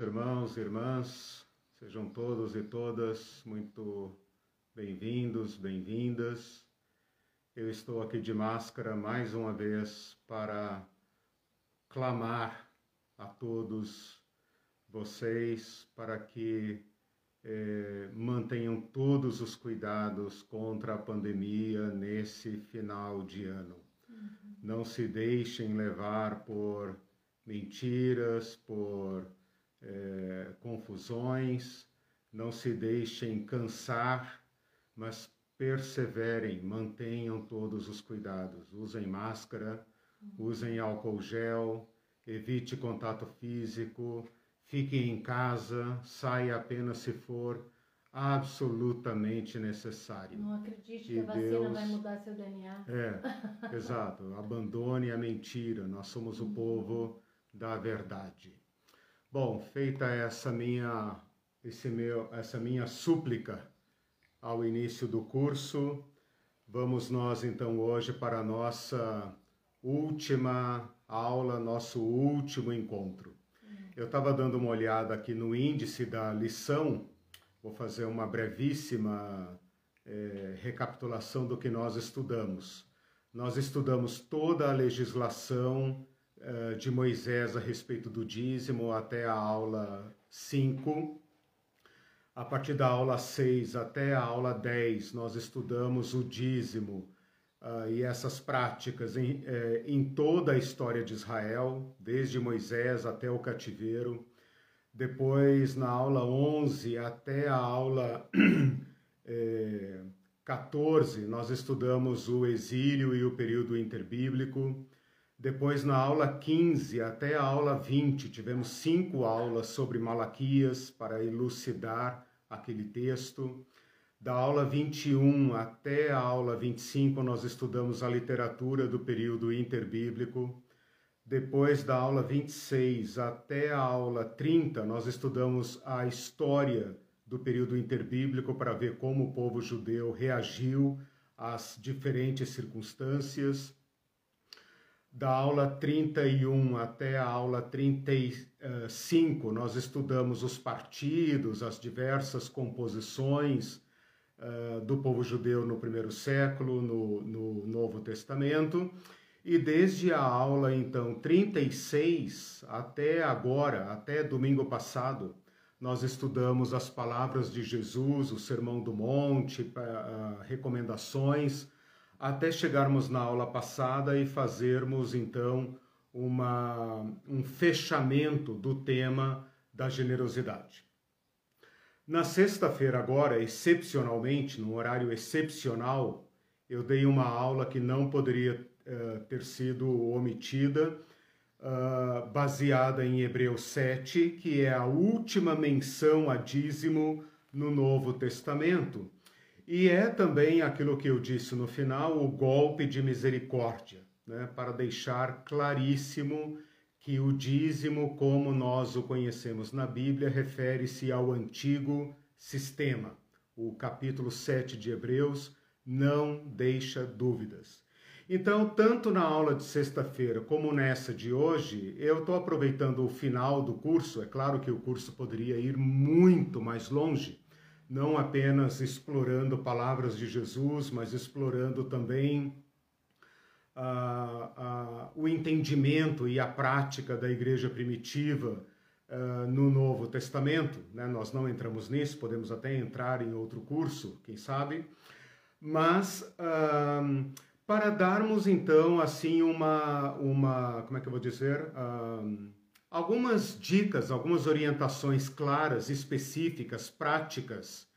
Irmãos e irmãs, sejam todos e todas muito bem-vindos, bem-vindas. Eu estou aqui de máscara mais uma vez para clamar a todos vocês para que eh, mantenham todos os cuidados contra a pandemia nesse final de ano. Uhum. Não se deixem levar por mentiras, por é, confusões, não se deixem cansar, mas perseverem, mantenham todos os cuidados. Usem máscara, usem álcool gel, evite contato físico, fiquem em casa, saia apenas se for absolutamente necessário. Não acredite que a vacina Deus... vai mudar seu DNA. É, exato. Abandone a mentira. Nós somos o povo da verdade. Bom, feita essa minha, esse meu, essa minha súplica ao início do curso, vamos nós então hoje para a nossa última aula, nosso último encontro. Eu estava dando uma olhada aqui no índice da lição, vou fazer uma brevíssima é, recapitulação do que nós estudamos. Nós estudamos toda a legislação de Moisés a respeito do dízimo até a aula 5. A partir da aula 6 até a aula 10, nós estudamos o dízimo uh, e essas práticas em, eh, em toda a história de Israel, desde Moisés até o cativeiro. Depois, na aula 11 até a aula eh, 14, nós estudamos o exílio e o período interbíblico. Depois, na aula 15 até a aula 20, tivemos cinco aulas sobre Malaquias para elucidar aquele texto. Da aula 21 até a aula 25, nós estudamos a literatura do período interbíblico. Depois da aula 26 até a aula 30, nós estudamos a história do período interbíblico para ver como o povo judeu reagiu às diferentes circunstâncias da aula 31 até a aula 35, nós estudamos os partidos, as diversas composições uh, do povo judeu no primeiro século, no, no Novo Testamento. E desde a aula, então, 36 até agora, até domingo passado, nós estudamos as palavras de Jesus, o Sermão do Monte, uh, recomendações até chegarmos na aula passada e fazermos então uma, um fechamento do tema da generosidade. Na sexta-feira, agora, excepcionalmente, num horário excepcional, eu dei uma aula que não poderia uh, ter sido omitida, uh, baseada em Hebreus 7, que é a última menção a dízimo no Novo Testamento e é também aquilo que eu disse no final, o golpe de misericórdia, né? para deixar claríssimo que o dízimo, como nós o conhecemos na Bíblia, refere-se ao antigo sistema. O capítulo 7 de Hebreus não deixa dúvidas. Então, tanto na aula de sexta-feira como nessa de hoje, eu estou aproveitando o final do curso. É claro que o curso poderia ir muito mais longe, não apenas explorando palavras de Jesus, mas explorando também uh, uh, o entendimento e a prática da igreja primitiva uh, no Novo Testamento. Né? Nós não entramos nisso, podemos até entrar em outro curso, quem sabe, mas para darmos então assim uma, uma como é que eu vou dizer? algumas dicas, algumas orientações claras, específicas, práticas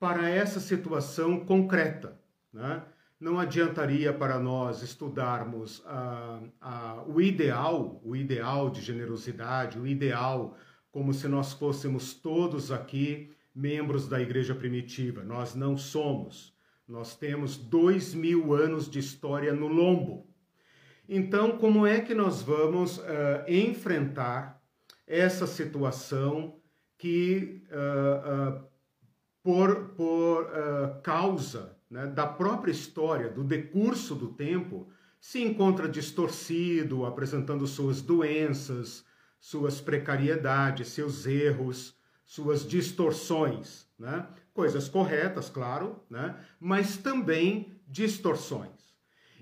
para essa situação concreta. Né? Não adiantaria para nós estudarmos ah, ah, o ideal, o ideal de generosidade, o ideal como se nós fôssemos todos aqui membros da igreja primitiva. Nós não somos. Nós temos dois mil anos de história no lombo. Então, como é que nós vamos uh, enfrentar essa situação que, uh, uh, por, por causa né, da própria história, do decurso do tempo, se encontra distorcido, apresentando suas doenças, suas precariedades, seus erros, suas distorções, né? Coisas corretas, claro, né? Mas também distorções.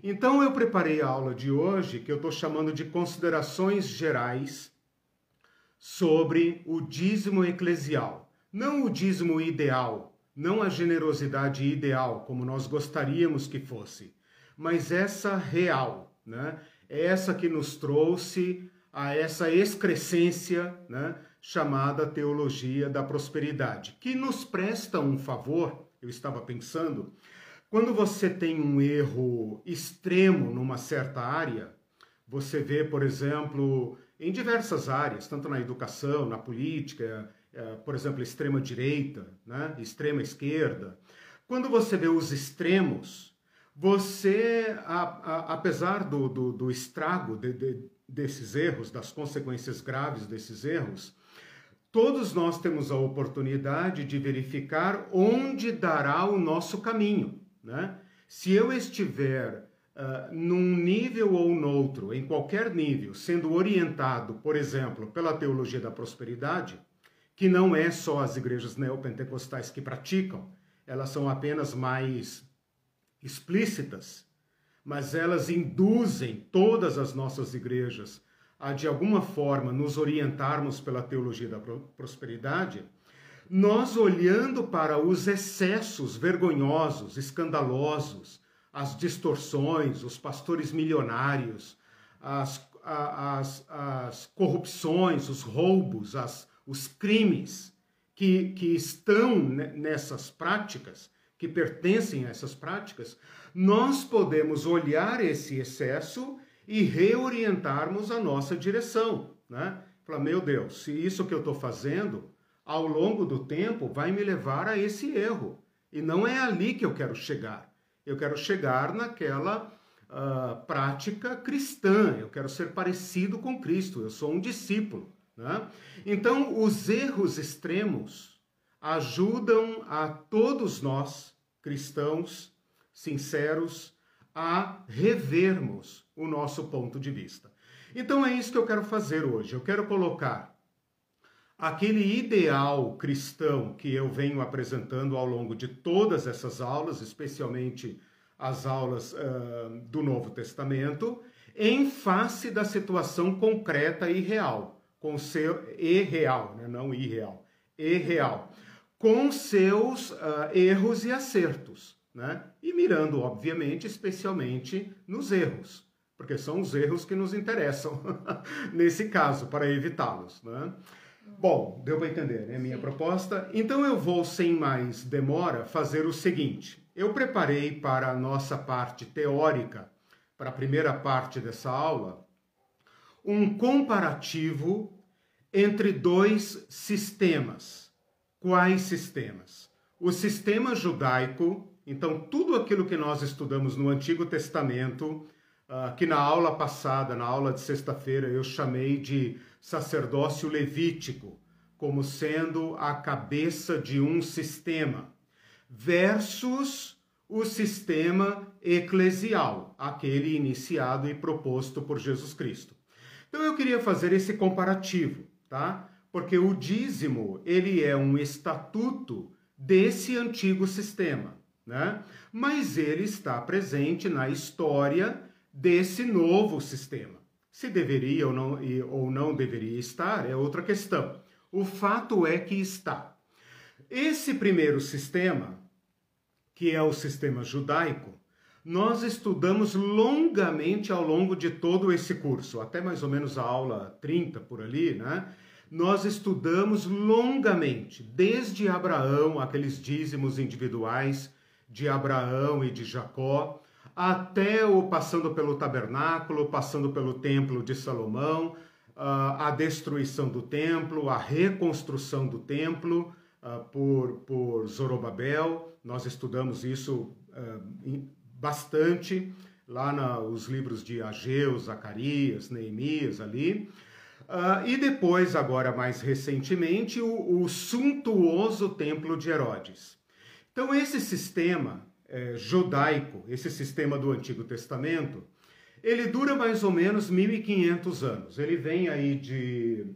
Então eu preparei a aula de hoje que eu estou chamando de considerações gerais sobre o dízimo eclesial. Não o dízimo ideal, não a generosidade ideal, como nós gostaríamos que fosse, mas essa real, né? É essa que nos trouxe a essa excrescência, né? chamada teologia da prosperidade, que nos presta um favor, eu estava pensando, quando você tem um erro extremo numa certa área, você vê, por exemplo, em diversas áreas, tanto na educação, na política, por exemplo, extrema direita, né? extrema esquerda. Quando você vê os extremos, você, a, a, apesar do, do, do estrago de, de, desses erros, das consequências graves desses erros, todos nós temos a oportunidade de verificar onde dará o nosso caminho. Né? Se eu estiver uh, num nível ou noutro, em qualquer nível, sendo orientado, por exemplo, pela teologia da prosperidade, que não é só as igrejas neopentecostais que praticam, elas são apenas mais explícitas, mas elas induzem todas as nossas igrejas a, de alguma forma, nos orientarmos pela teologia da prosperidade, nós olhando para os excessos vergonhosos, escandalosos, as distorções, os pastores milionários, as, as, as corrupções, os roubos, as, os crimes que, que estão nessas práticas, que pertencem a essas práticas, nós podemos olhar esse excesso e reorientarmos a nossa direção. Né? Falar, meu Deus, se isso que eu estou fazendo ao longo do tempo vai me levar a esse erro. E não é ali que eu quero chegar. Eu quero chegar naquela uh, prática cristã, eu quero ser parecido com Cristo, eu sou um discípulo. Né? Então, os erros extremos ajudam a todos nós, cristãos sinceros, a revermos o nosso ponto de vista. Então, é isso que eu quero fazer hoje. Eu quero colocar aquele ideal cristão que eu venho apresentando ao longo de todas essas aulas, especialmente as aulas uh, do Novo Testamento, em face da situação concreta e real, com seu e real, né? não irreal, e real, com seus uh, erros e acertos, né? E mirando, obviamente, especialmente nos erros, porque são os erros que nos interessam nesse caso, para evitá-los, né? Bom, deu para entender, né? Minha Sim. proposta. Então eu vou, sem mais demora, fazer o seguinte. Eu preparei para a nossa parte teórica, para a primeira parte dessa aula, um comparativo entre dois sistemas. Quais sistemas? O sistema judaico, então tudo aquilo que nós estudamos no Antigo Testamento, uh, que na aula passada, na aula de sexta-feira, eu chamei de sacerdócio levítico, como sendo a cabeça de um sistema, versus o sistema eclesial, aquele iniciado e proposto por Jesus Cristo. Então eu queria fazer esse comparativo, tá? Porque o dízimo, ele é um estatuto desse antigo sistema, né? Mas ele está presente na história desse novo sistema. Se deveria ou não, ou não deveria estar é outra questão. O fato é que está. Esse primeiro sistema, que é o sistema judaico, nós estudamos longamente ao longo de todo esse curso, até mais ou menos a aula 30 por ali, né? Nós estudamos longamente, desde Abraão, aqueles dízimos individuais de Abraão e de Jacó, até o passando pelo tabernáculo, passando pelo templo de Salomão, a destruição do templo, a reconstrução do templo por, por Zorobabel. Nós estudamos isso bastante lá nos livros de Ageu, Zacarias, Neemias ali. Uh, e depois, agora mais recentemente, o, o suntuoso templo de Herodes. Então, esse sistema é, judaico, esse sistema do Antigo Testamento, ele dura mais ou menos 1500 anos. Ele vem aí de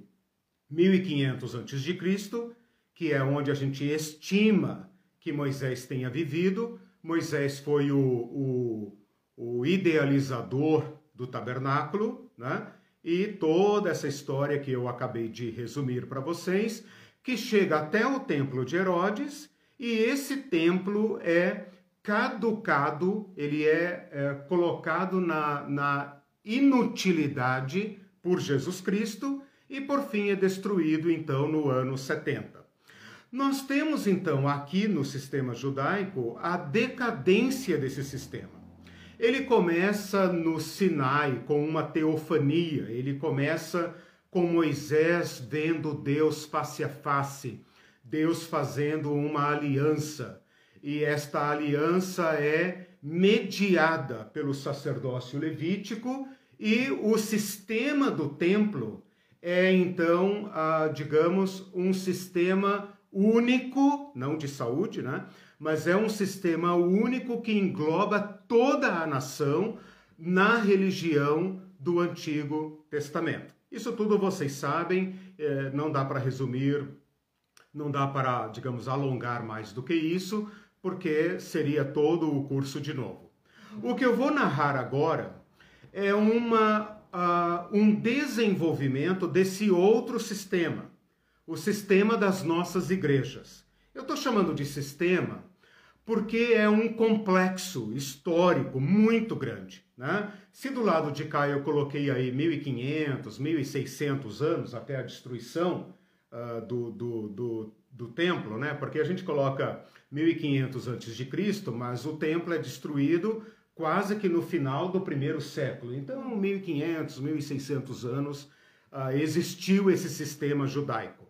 1500 antes de Cristo, que é onde a gente estima que Moisés tenha vivido. Moisés foi o, o, o idealizador do tabernáculo, né? E toda essa história que eu acabei de resumir para vocês, que chega até o templo de Herodes, e esse templo é caducado, ele é, é colocado na, na inutilidade por Jesus Cristo e por fim é destruído então no ano 70. Nós temos então aqui no sistema judaico a decadência desse sistema. Ele começa no Sinai com uma teofania, ele começa com Moisés vendo Deus face a face, Deus fazendo uma aliança e esta aliança é mediada pelo sacerdócio levítico e o sistema do templo é então, ah, digamos, um sistema único, não de saúde, né? Mas é um sistema único que engloba toda a nação na religião do Antigo Testamento. Isso tudo vocês sabem, eh, não dá para resumir, não dá para, digamos, alongar mais do que isso, porque seria todo o curso de novo. O que eu vou narrar agora é uma, uh, um desenvolvimento desse outro sistema, o sistema das nossas igrejas. Eu estou chamando de sistema porque é um complexo histórico muito grande. Né? Se do lado de cá eu coloquei aí 1500, 1600 anos até a destruição uh, do, do, do, do templo, né? porque a gente coloca 1500 a.C., mas o templo é destruído quase que no final do primeiro século. Então, 1500, 1600 anos uh, existiu esse sistema judaico.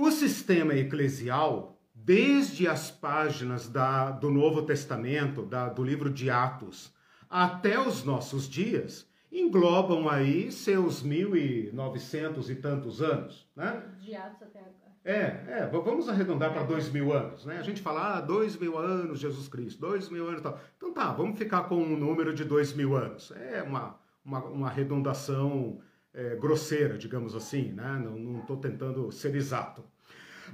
O sistema eclesial, desde as páginas da, do Novo Testamento, da, do livro de Atos, até os nossos dias, englobam aí seus 1900 e tantos anos. Né? De Atos até agora. É, é, vamos arredondar para dois mil anos, né? A gente fala, ah, dois mil anos Jesus Cristo, dois mil anos e tal. Então tá, vamos ficar com um número de dois mil anos. É uma, uma, uma arredondação é, grosseira, digamos assim, né? Não estou tentando ser exato.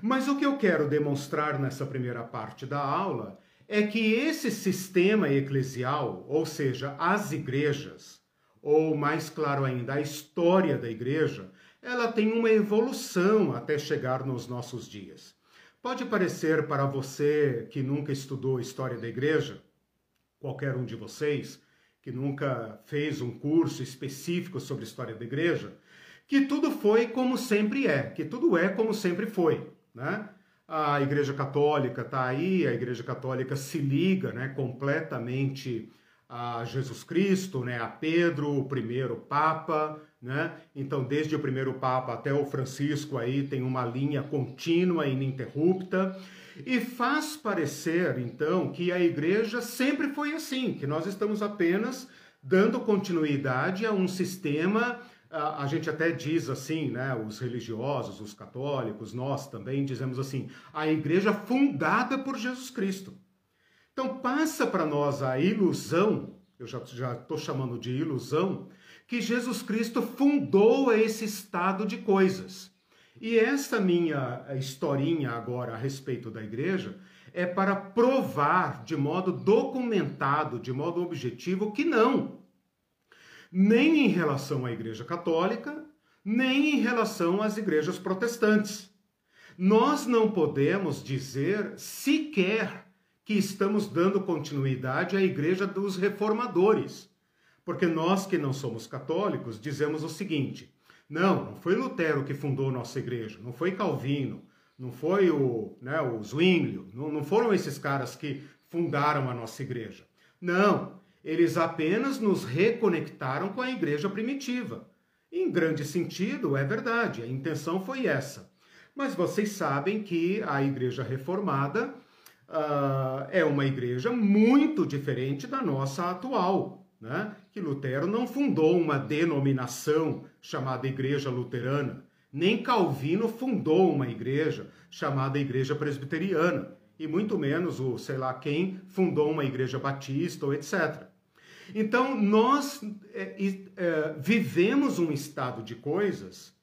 Mas o que eu quero demonstrar nessa primeira parte da aula é que esse sistema eclesial, ou seja, as igrejas, ou mais claro ainda, a história da igreja, ela tem uma evolução até chegar nos nossos dias. Pode parecer para você que nunca estudou história da igreja, qualquer um de vocês que nunca fez um curso específico sobre história da igreja, que tudo foi como sempre é, que tudo é como sempre foi, né? A Igreja Católica está aí, a Igreja Católica se liga, né, completamente a Jesus Cristo, né, a Pedro, o primeiro Papa, né? Então, desde o primeiro Papa até o Francisco aí tem uma linha contínua e ininterrupta e faz parecer, então, que a igreja sempre foi assim, que nós estamos apenas dando continuidade a um sistema, a, gente até diz assim, né, os religiosos, os católicos, nós também dizemos assim, a igreja fundada por Jesus Cristo. Então passa para nós a ilusão, eu já estou chamando de ilusão, que Jesus Cristo fundou esse estado de coisas. E essa minha historinha agora a respeito da igreja é para provar de modo documentado, de modo objetivo, que não. Nem em relação à Igreja Católica, nem em relação às igrejas protestantes. Nós não podemos dizer sequer que estamos dando continuidade à Igreja dos Reformadores. Porque nós que não somos católicos dizemos o seguinte: não, não foi Lutero que fundou nossa igreja, não foi Calvino, não foi o, né, o Zwinglio, não, não foram esses caras que fundaram a nossa igreja. Não, eles apenas nos reconectaram com a igreja primitiva. Em grande sentido, é verdade, a intenção foi essa. Mas vocês sabem que a igreja reformada uh, é uma igreja muito diferente da nossa atual, né? que Lutero não fundou uma denominação chamada Igreja Luterana, nem Calvino fundou uma igreja chamada Igreja Presbiteriana, e muito menos o sei lá quem fundou uma igreja batista ou etc. Então, nós é, é, vivemos um estado de coisas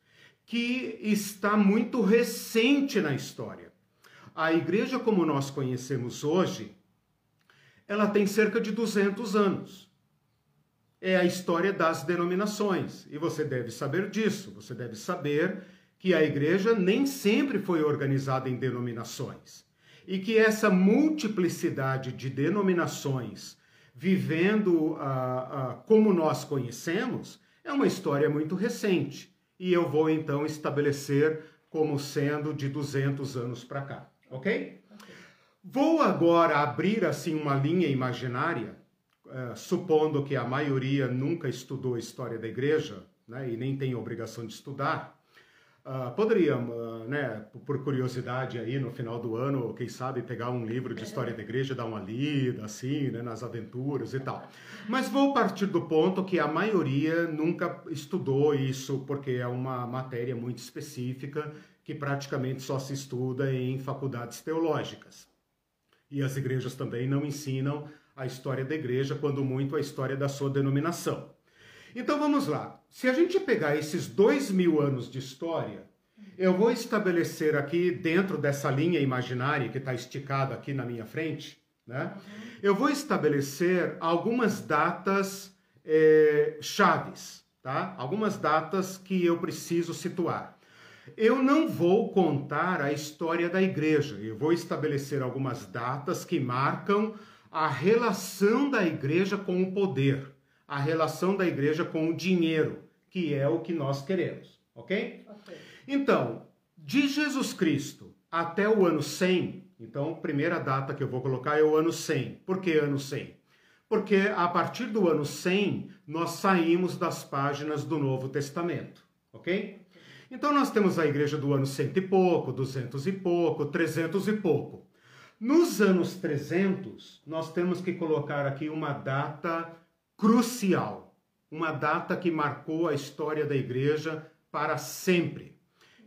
que está muito recente na história. A igreja, como nós conhecemos hoje, ela tem cerca de 200 anos. É a história das denominações. E você deve saber disso. Você deve saber que a igreja nem sempre foi organizada em denominações. E que essa multiplicidade de denominações vivendo uh, uh, como nós conhecemos é uma história muito recente. E eu vou então estabelecer como sendo de 200 anos para cá ok? Vou agora abrir assim uma linha imaginária, uh, supondo que a maioria nunca estudou história da igreja, né, e nem tem obrigação de estudar. Uh, poderia, uh, né, por curiosidade aí no final do ano, quem sabe pegar um livro de história da igreja, dar uma lida assim, né, nas aventuras e tal. Mas vou partir do ponto que a maioria nunca estudou isso porque é uma matéria muito específica que praticamente só se estuda em faculdades teológicas. E as igrejas também não ensinam a história da igreja, quando muito a história da sua denominação. Então vamos lá. Se a gente pegar esses dois mil anos de história, eu vou estabelecer aqui, dentro dessa linha imaginária que está esticada aqui na minha frente, né? Eu vou estabelecer algumas datas é, chaves, tá? Algumas datas que eu preciso situar. Eu não vou contar a história da igreja, eu vou estabelecer algumas datas que marcam a relação da igreja com o poder, a relação da igreja com o dinheiro, que é o que nós queremos, ok? okay. Então, de Jesus Cristo até o ano 100, então, a primeira data que eu vou colocar é o ano 100. Por que ano 100? Porque a partir do ano 100 nós saímos das páginas do Novo Testamento, ok? Então nós temos a igreja do ano cento e pouco, duzentos e pouco, trezentos e pouco. Nos anos 300, nós temos que colocar aqui uma data crucial, uma data que marcou a história da igreja para sempre,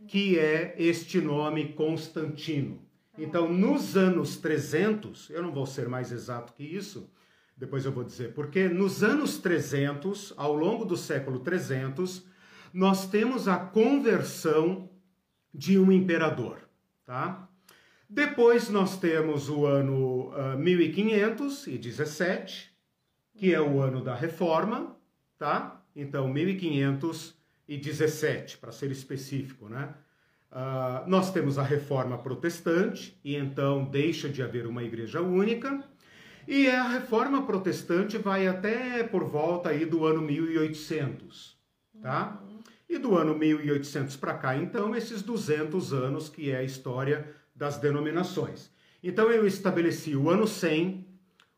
que é este nome Constantino. Então, nos anos 300, eu não vou ser mais exato que isso, depois eu vou dizer porque, nos anos 300, ao longo do século 300, nós temos a conversão de um imperador, tá? Depois nós temos o ano uh, ah, 1517, que é o ano da reforma, tá? Então, 1517, para ser específico, né? Uh, nós temos a reforma protestante, e então deixa de haver uma igreja única, e a reforma protestante vai até por volta aí do ano 1800, tá? E do ano 1800 para cá, então, esses 200 anos que é a história das denominações. Então eu estabeleci o ano 100,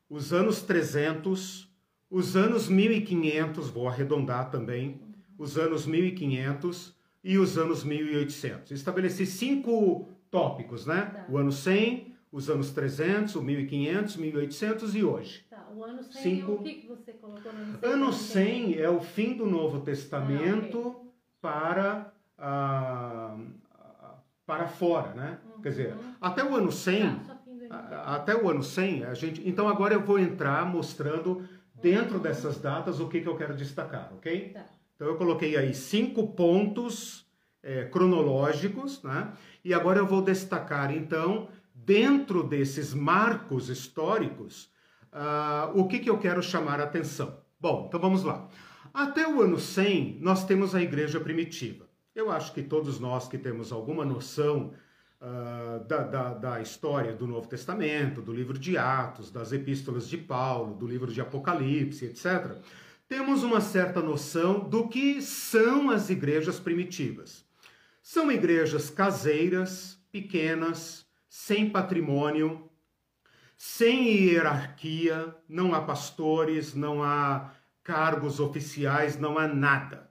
os anos 300, os anos 1500, vou arredondar também, os anos 1500 e os anos 1800. Estabeleci cinco tópicos, né? Tá. O ano 100, os anos 300, o 1500, 1800 e hoje. Tá, o ano 100, cinco... o que você colocou no ano 100? Ano 100 é o fim do Novo Testamento. Ah, okay para, ah, para fora, né? Uhum. Quer dizer, até o ano 100, ah, até o ano 100, a gente... Então agora eu vou entrar mostrando dentro uhum. dessas datas o que, que eu quero destacar, ok? Tá. Então eu coloquei aí cinco pontos é, cronológicos, né? E agora eu vou destacar, então, dentro desses marcos históricos, uh, o que, que eu quero chamar a atenção. Bom, então vamos lá. Até o ano 100, nós temos a igreja primitiva. Eu acho que todos nós que temos alguma noção uh, da, da, da, história do Novo Testamento, do livro de Atos, das epístolas de Paulo, do livro de Apocalipse, etc., temos uma certa noção do que são as igrejas primitivas. São igrejas caseiras, pequenas, sem patrimônio, sem hierarquia, não há pastores, não há cargos oficiais, não há nada.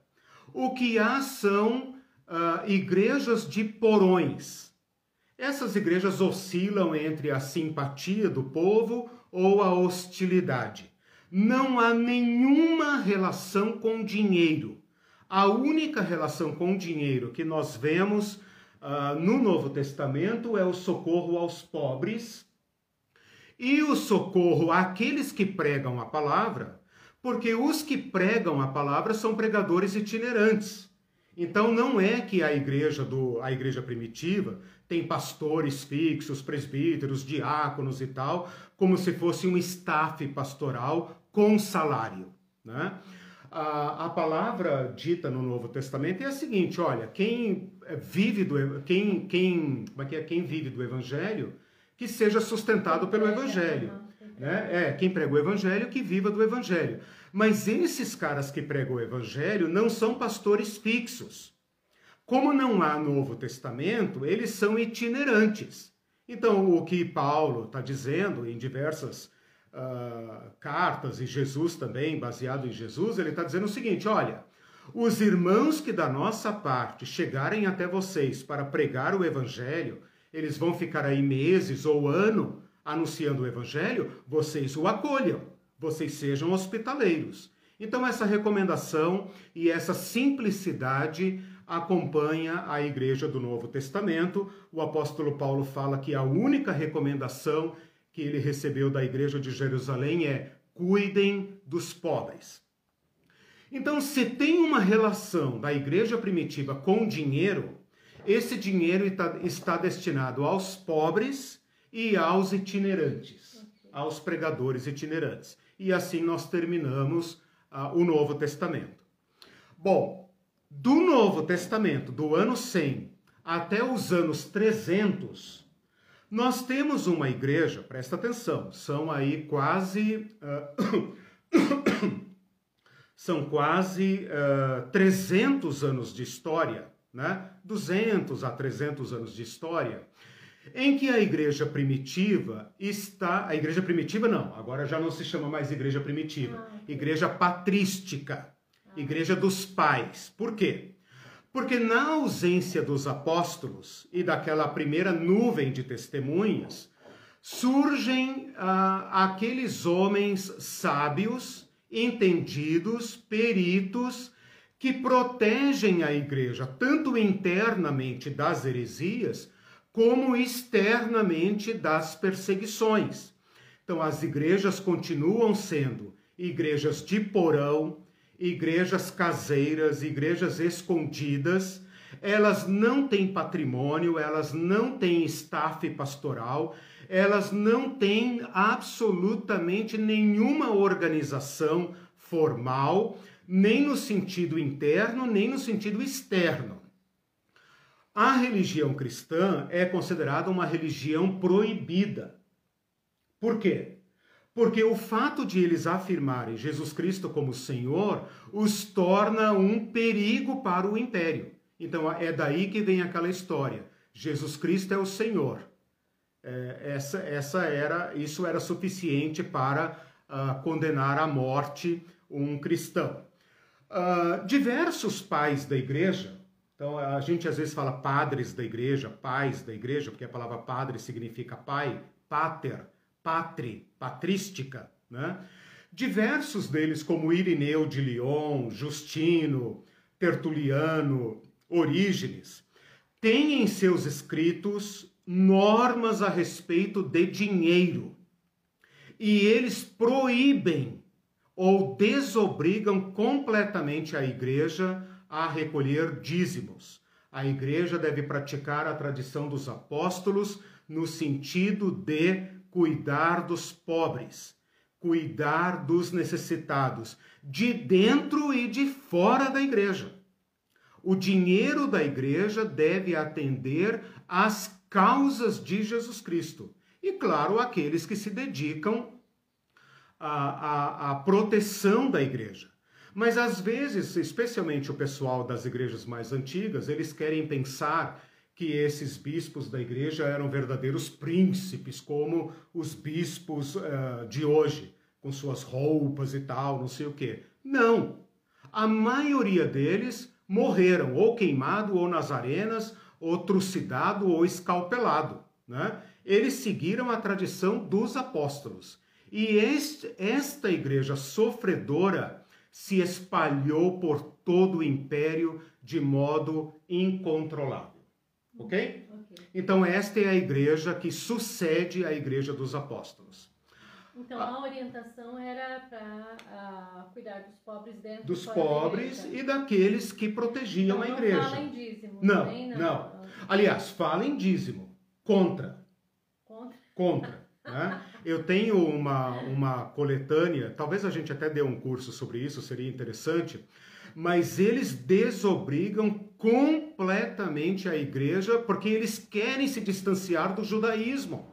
O que há são uh, igrejas de porões. Essas igrejas oscilam entre a simpatia do povo ou a hostilidade. Não há nenhuma relação com dinheiro. A única relação com dinheiro que nós vemos uh, no Novo Testamento é o socorro aos pobres e o socorro àqueles que pregam a palavra Porque os que pregam a palavra são pregadores itinerantes. Então não é que a igreja do a igreja primitiva tem pastores fixos, presbíteros, diáconos e tal, como se fosse um staff pastoral com salário, né? A, a palavra dita no Novo Testamento é a seguinte: olha, quem vive do quem quem como é que é quem vive do Evangelho que seja sustentado pelo Evangelho, né? É quem prega o Evangelho que viva do Evangelho. Mas esses caras que pregam o Evangelho não são pastores fixos. Como não há Novo Testamento, eles são itinerantes. Então, o que Paulo está dizendo em diversas uh, cartas, e Jesus também, baseado em Jesus, ele está dizendo o seguinte: olha, os irmãos que da nossa parte chegarem até vocês para pregar o Evangelho, eles vão ficar aí meses ou ano anunciando o Evangelho, vocês o acolham, vocês sejam hospitaleiros. Então, essa recomendação e essa simplicidade acompanha a igreja do Novo Testamento. O apóstolo Paulo fala que a única recomendação que ele recebeu da igreja de Jerusalém é: cuidem dos pobres. Então, se tem uma relação da igreja primitiva com dinheiro, esse dinheiro está destinado aos pobres e aos itinerantes, aos pregadores itinerantes. E assim nós terminamos uh, o Novo Testamento. Bom, do Novo Testamento, do ano 100 até os anos 300, nós temos uma igreja, presta atenção, são aí quase. Uh, são quase uh, ah, 300 anos de história, né? 200 a 300 anos de história, em que a igreja primitiva está. A igreja primitiva não, agora já não se chama mais igreja primitiva, ah, igreja patrística igreja dos pais. Por quê? Porque na ausência dos apóstolos e daquela primeira nuvem de testemunhas, surgem ah, aqueles homens sábios, entendidos, peritos, que protegem a igreja, tanto internamente das heresias, como externamente das perseguições. Então, as igrejas continuam sendo igrejas de porão, igrejas caseiras, igrejas escondidas, elas não têm patrimônio, elas não têm staff pastoral, elas não têm absolutamente nenhuma organização formal, nem no sentido interno, nem no sentido externo. A religião cristã é considerada uma religião proibida. Por quê? Porque o fato de eles afirmarem Jesus Cristo como Senhor os torna um perigo para o império. Então é daí que vem aquela história. Jesus Cristo é o Senhor. É, essa, essa era, isso era suficiente para uh, condenar à morte um cristão. Uh, diversos pais da igreja, então a gente às vezes fala padres da igreja, pais da igreja, porque a palavra padre significa pai, pater patri, patrística, né? Diversos deles, como Irineu de Lyon, Justino, Tertuliano, Orígenes, têm em seus escritos normas a respeito de dinheiro. E eles proíbem ou desobrigam completamente a igreja a recolher dízimos. A igreja deve praticar a tradição dos apóstolos no sentido de cuidar dos pobres, cuidar dos necessitados, de dentro e de fora da igreja. O dinheiro da igreja deve atender às causas de Jesus Cristo. E, claro, aqueles que se dedicam à, à, à proteção da igreja. Mas às vezes, especialmente o pessoal das igrejas mais antigas, eles querem pensar que esses bispos da igreja eram verdadeiros príncipes, como os bispos uh, de hoje, com suas roupas e tal, não sei o quê. Não! A maioria deles morreram ou queimado ou nas arenas, ou trucidado ou escalpelado. Né? Eles seguiram a tradição dos apóstolos. E este, esta igreja sofredora se espalhou por todo o império de modo incontrolável. Ok? Então, esta é a igreja que sucede à igreja dos apóstolos. Então a orientação era para cuidar dos pobres dentro dos pobres e daqueles que protegiam então, a igreja. Não fala em dízimo. Não, não, não. Aliás, fala em dízimo. Contra. Contra. Contra. né? Eu tenho uma, uma coletânea, talvez a gente até dê um curso sobre isso, seria interessante, mas eles desobrigam completamente a igreja porque eles querem se distanciar do judaísmo.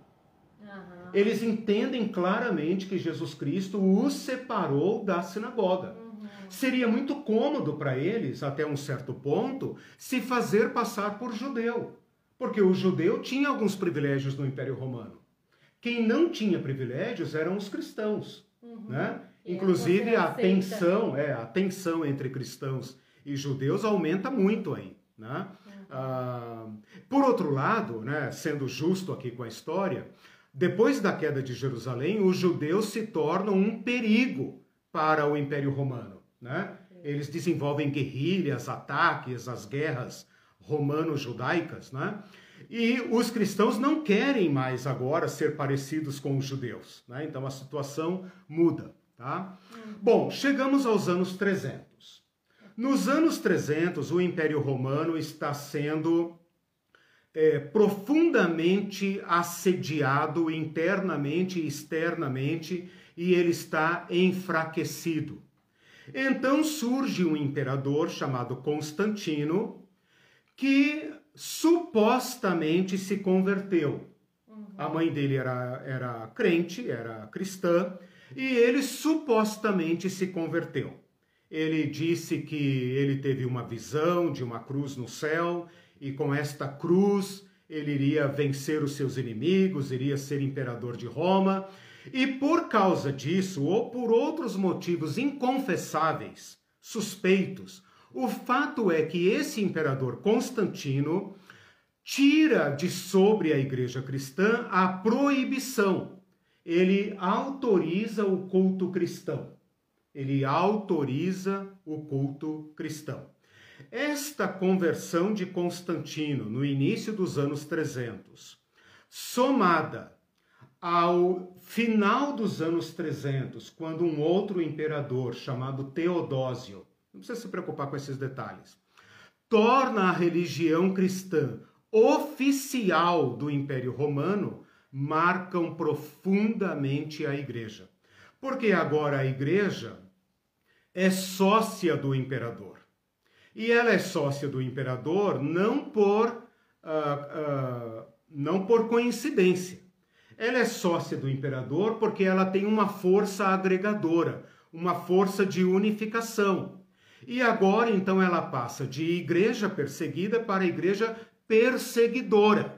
Uhum. Eles entendem claramente que Jesus Cristo os separou da sinagoga. Uhum. Seria muito cômodo para eles, até um certo ponto, se fazer passar por judeu. Porque o judeu tinha alguns privilégios no Império Romano. Quem não tinha privilégios eram os cristãos. Uhum. Né? Inclusive a tensão, é, a tensão entre cristãos e judeus aumenta muito aí. Né? Uhum. Ah, por outro lado, né, sendo justo aqui com a história, depois da queda de Jerusalém, os judeus se tornam um perigo para o Império Romano. Né? Eles desenvolvem guerrilhas, ataques, as guerras romano-judaicas. Né? E os cristãos não querem mais agora ser parecidos com os judeus. Né? Então a situação muda. Tá? Bom, chegamos aos anos 300. Nos anos 300, o Império Romano está sendo é, profundamente assediado internamente e externamente e ele está enfraquecido. Então surge um imperador chamado Constantino que supostamente se converteu. Uhum. A mãe dele era, era crente, era cristã, e ele supostamente se converteu. Ele disse que ele teve uma visão de uma cruz no céu, e com esta cruz ele iria vencer os seus inimigos, iria ser imperador de Roma. E por causa disso, ou por outros motivos inconfessáveis, suspeitos, o fato é que esse imperador Constantino tira de sobre a igreja cristã a proibição. Ele autoriza o culto cristão. Ele autoriza o culto cristão. Esta conversão de Constantino no início dos anos 300, somada ao final dos anos 300, quando um outro imperador chamado Teodósio não precisa se preocupar com esses detalhes. Torna a religião cristã oficial do Império Romano, marcam profundamente a igreja. Porque agora a igreja é sócia do imperador. E ela é sócia do imperador não por, uh, uh, não por coincidência. Ela é sócia do imperador porque ela tem uma força agregadora, uma força de unificação. E agora então ela passa de igreja perseguida para igreja perseguidora.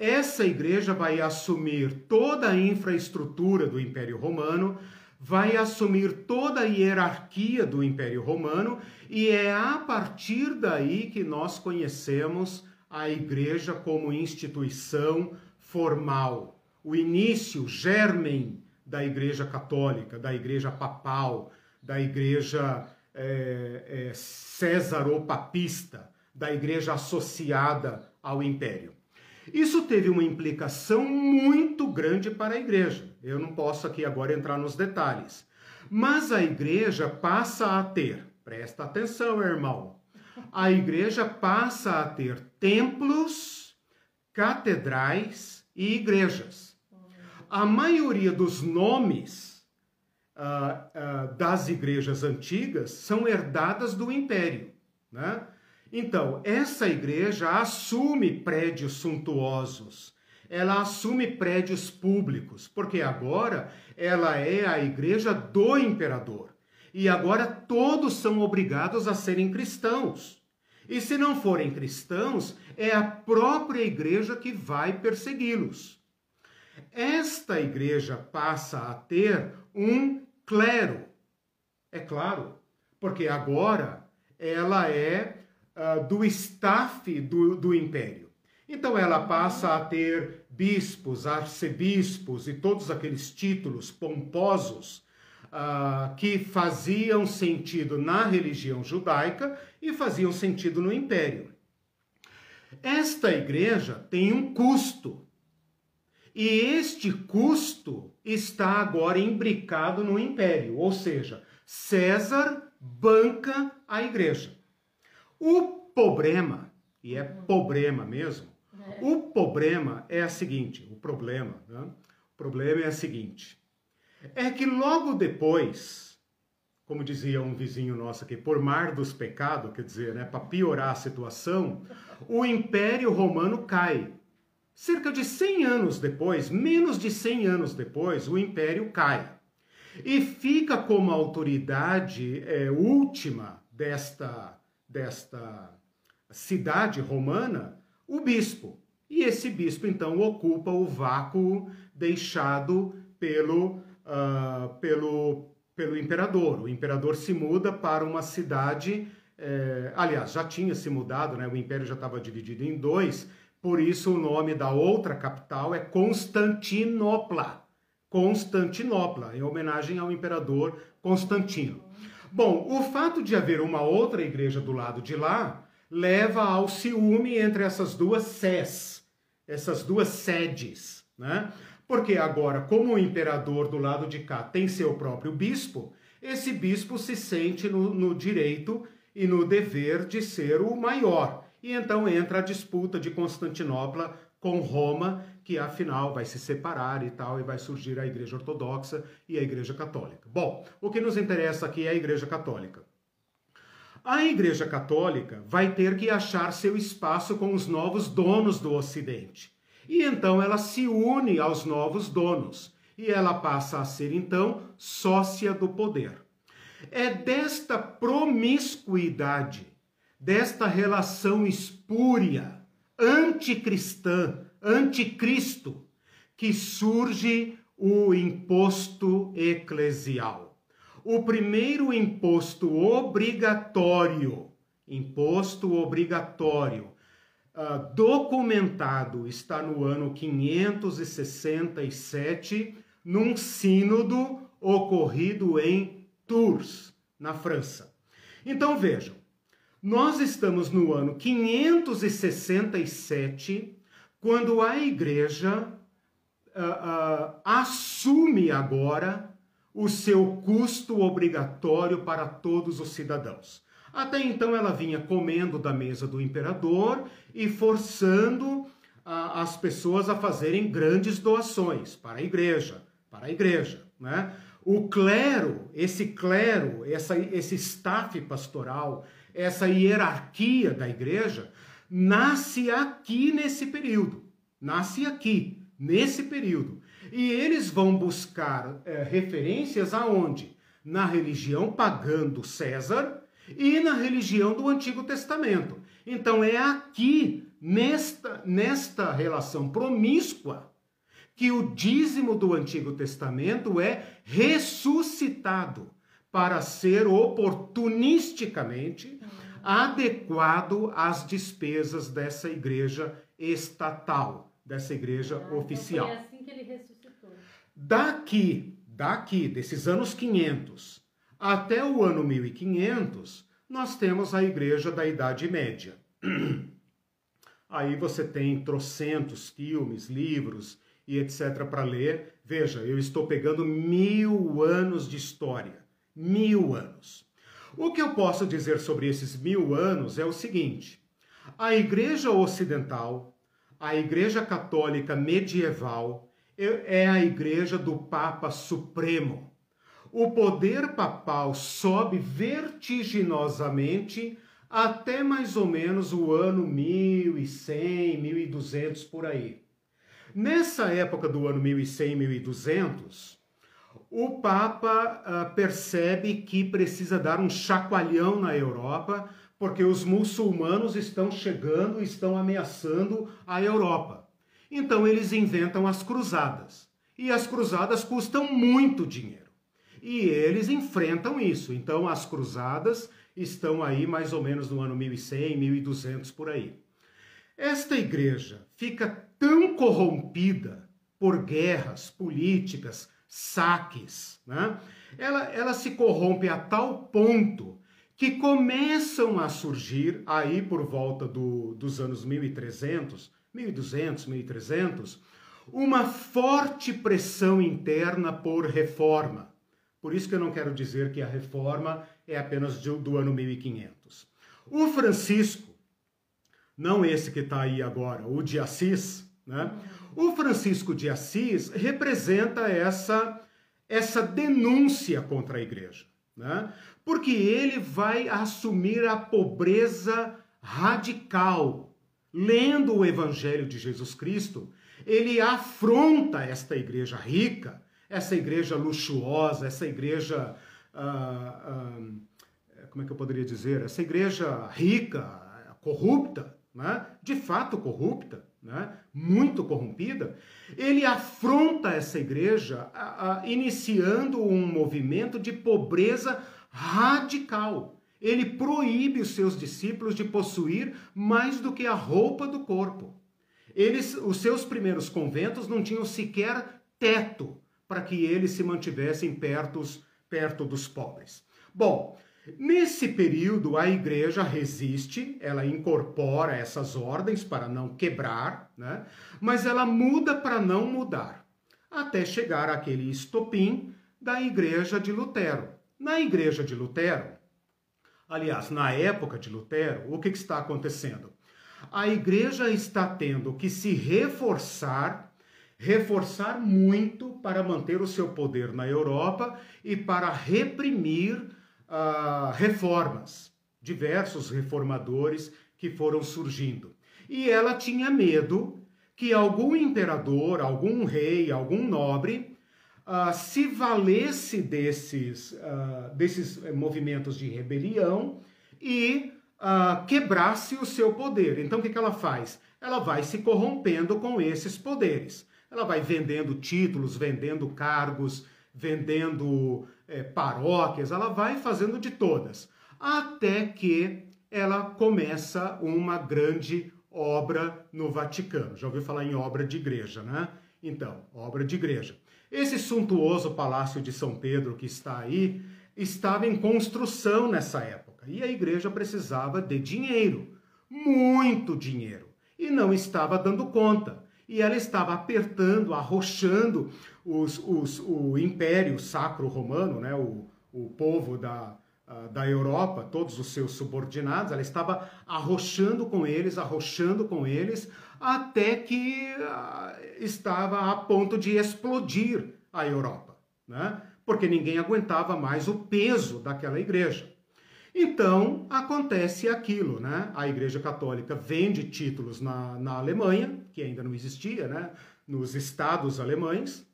Essa igreja vai assumir toda a infraestrutura do Império Romano, vai assumir toda a hierarquia do Império Romano, e é a partir daí que nós conhecemos a igreja como instituição formal. O início, germen da igreja católica, da igreja papal, da igreja é, é, César ou papista, da igreja associada ao império. Isso teve uma implicação muito grande para a igreja. Eu não posso aqui agora entrar nos detalhes. Mas a igreja passa a ter, presta atenção, irmão, a igreja passa a ter templos, catedrais e igrejas. A maioria dos nomes uh, uh, das igrejas antigas são herdadas do império. Né? Então, essa igreja assume prédios suntuosos, ela assume prédios públicos, porque agora ela é a igreja do imperador. E agora todos são obrigados a serem cristãos. E se não forem cristãos, é a própria igreja que vai persegui-los. Esta igreja passa a ter um clero. É claro, porque agora ela é uh, do staff do, do império. Então ela passa a ter bispos, arcebispos e todos aqueles títulos pomposos uh, que faziam sentido na religião judaica e faziam sentido no império. Esta igreja tem um custo. E este custo está agora imbricado no império, ou seja, César banca a igreja. O problema, e é problema mesmo, o problema é o seguinte, o problema, né? o problema é o seguinte, é que logo depois, como dizia um vizinho nosso aqui, por mar dos pecados, quer dizer, né, para piorar a situação, o Império Romano cai. Cerca de 100 anos depois, menos de 100 anos depois, o Império cai. E fica como autoridade é, última desta, desta cidade romana o bispo. E esse bispo, então, ocupa o vácuo deixado pelo, uh, pelo, pelo imperador. O imperador se muda para uma cidade. Eh, aliás, já tinha se mudado, né? o império já estava dividido em dois, por isso o nome da outra capital é Constantinopla. Constantinopla, em homenagem ao imperador Constantino. Bom, o fato de haver uma outra igreja do lado de lá leva ao ciúme entre essas duas sés, essas duas sedes, né? Porque agora, como o imperador do lado de cá tem seu próprio bispo, esse bispo se sente no, no direito e no dever de ser o maior. E então entra a disputa de Constantinopla com Roma, que afinal vai se separar e tal, e vai surgir a Igreja Ortodoxa e a Igreja Católica. Bom, o que nos interessa aqui é a Igreja Católica. A Igreja Católica vai ter que achar seu espaço com os novos donos do Ocidente. E então ela se une aos novos donos e ela passa a ser então sócia do poder. É desta promiscuidade, desta relação espúria, anticristã, anticristo, que surge o imposto eclesial o primeiro imposto obrigatório, imposto obrigatório, uh, documentado está no ano 567, num sínodo ocorrido em Tours, na França. Então vejam, nós estamos no ano 567, quando a igreja uh, uh, assume agora o seu custo obrigatório para todos os cidadãos. Até então ela vinha comendo da mesa do imperador e forçando a, as pessoas a fazerem grandes doações para a igreja, para a igreja, né? O clero, esse clero, essa, esse staff pastoral, essa hierarquia da igreja, nasce aqui nesse período. Nasce aqui, nesse período. E eles vão buscar é, referências aonde? Na religião pagã do César e na religião do Antigo Testamento. Então é aqui, nesta, nesta relação promíscua, que o dízimo do Antigo Testamento é ressuscitado para ser oportunisticamente adequado às despesas dessa igreja estatal, dessa igreja ah, oficial. Então foi assim que ele ressuscitou. Daqui, daqui, desses anos 500 até o ano 1500, nós temos a igreja da Idade Média. Aí você tem trocentos filmes, livros e etc. para ler. Veja, eu estou pegando mil anos de história. Mil anos. O que eu posso dizer sobre esses mil anos é o seguinte: a Igreja Ocidental, a Igreja Católica Medieval, é a igreja do Papa Supremo. O poder papal sobe vertiginosamente até mais ou menos o ano 1100, 1200 por aí. Nessa época do ano 1100, 1200, o Papa uh, percebe que precisa dar um chacoalhão na Europa, porque os muçulmanos estão chegando, estão ameaçando a Europa. Então eles inventam as cruzadas. E as cruzadas custam muito dinheiro. E eles enfrentam isso. Então as cruzadas estão aí mais ou menos no ano 1100, 1200 por aí. Esta igreja fica tão corrompida por guerras políticas, saques, né? ela, ela se corrompe a tal ponto que começam a surgir aí por volta do, dos anos 1300 1200, 1300, uma forte pressão interna por reforma. Por isso que eu não quero dizer que a reforma é apenas do, do ano 1500. O Francisco, não esse que está aí agora, o de Assis, né? O Francisco de Assis representa essa, essa denúncia contra a igreja, né? Porque ele vai assumir a pobreza radical. Lendo o Evangelho de Jesus Cristo, ele afronta esta igreja rica, essa igreja luxuosa, essa igreja. Ah, ah, como é que eu poderia dizer? Essa igreja rica, corrupta, né? de fato corrupta, né? muito corrompida, ele afronta essa igreja iniciando um movimento de pobreza radical. Ele proíbe os seus discípulos de possuir mais do que a roupa do corpo. Eles, os seus primeiros conventos não tinham sequer teto para que eles se mantivessem perto, perto dos pobres. Bom, nesse período a igreja resiste, ela incorpora essas ordens para não quebrar, né? mas ela muda para não mudar, até chegar àquele estopim da igreja de Lutero. Na igreja de Lutero, aliás, na época de Lutero, o que, que está acontecendo? A igreja está tendo que se reforçar reforçar muito para manter o seu poder na Europa e para reprimir uh, reformas, diversos reformadores que foram surgindo. E ela tinha medo que algum imperador, algum rei, algum nobre uh, se valesse desses, uh, desses movimentos de rebelião e quebrasse o seu poder. Então o que, que ela faz? Ela vai se corrompendo com esses poderes. Ela vai vendendo títulos, vendendo cargos, vendendo é, paróquias, ela vai fazendo de todas, até que ela começa uma grande obra no Vaticano. Já ouviu falar em obra de igreja, né? Então, obra de igreja. Esse suntuoso palácio de São Pedro que está aí estava em construção nessa época e a igreja precisava de dinheiro, muito dinheiro, e não estava dando conta e ela estava apertando, arrochando os, os, o Império Sacro Romano, né, o, o povo da, da Europa, todos os seus subordinados, ela estava arrochando com eles, arrochando com eles, até que estava a ponto de explodir a Europa, né? porque ninguém aguentava mais o peso daquela igreja. Então acontece aquilo, né? A Igreja Católica vende títulos na, na Alemanha, que ainda não existia, né? Nos estados alemães.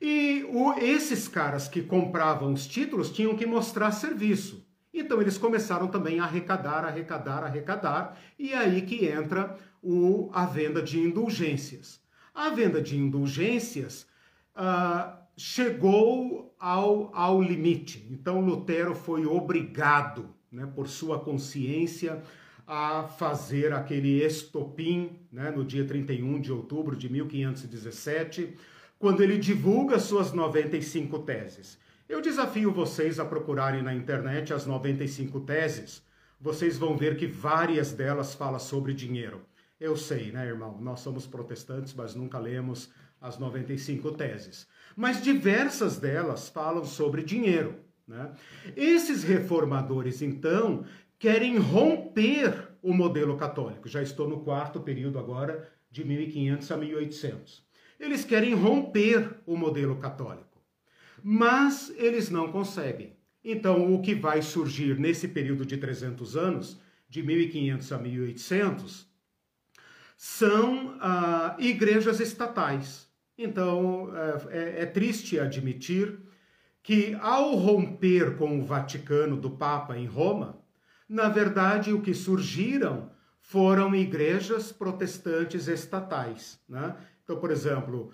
E o, esses caras que compravam os títulos tinham que mostrar serviço. Então eles começaram também a arrecadar, arrecadar, arrecadar, e é aí que entra o, a venda de indulgências. A venda de indulgências uh, chegou ao, ao limite. Então Lutero foi obrigado, né, por sua consciência, a fazer aquele estopim né, no dia 31 de outubro de 1517, quando ele divulga suas 95 teses. Eu desafio vocês a procurarem na internet as 95 teses. Vocês vão ver que várias delas falam sobre dinheiro. Eu sei, né, irmão? Nós somos protestantes, mas nunca lemos as 95 teses mas diversas delas falam sobre dinheiro. Né? Esses reformadores, então, querem romper o modelo católico. Já estou no quarto período agora, de 1500 a 1800. Eles querem romper o modelo católico, mas eles não conseguem. Então, o que vai surgir nesse período de 300 anos, de 1500 a 1800, são ah, igrejas estatais então, é, é, é triste admitir que, ao romper com o Vaticano do Papa em Roma, na verdade o que surgiram foram igrejas protestantes estatais. Né? Então, por exemplo,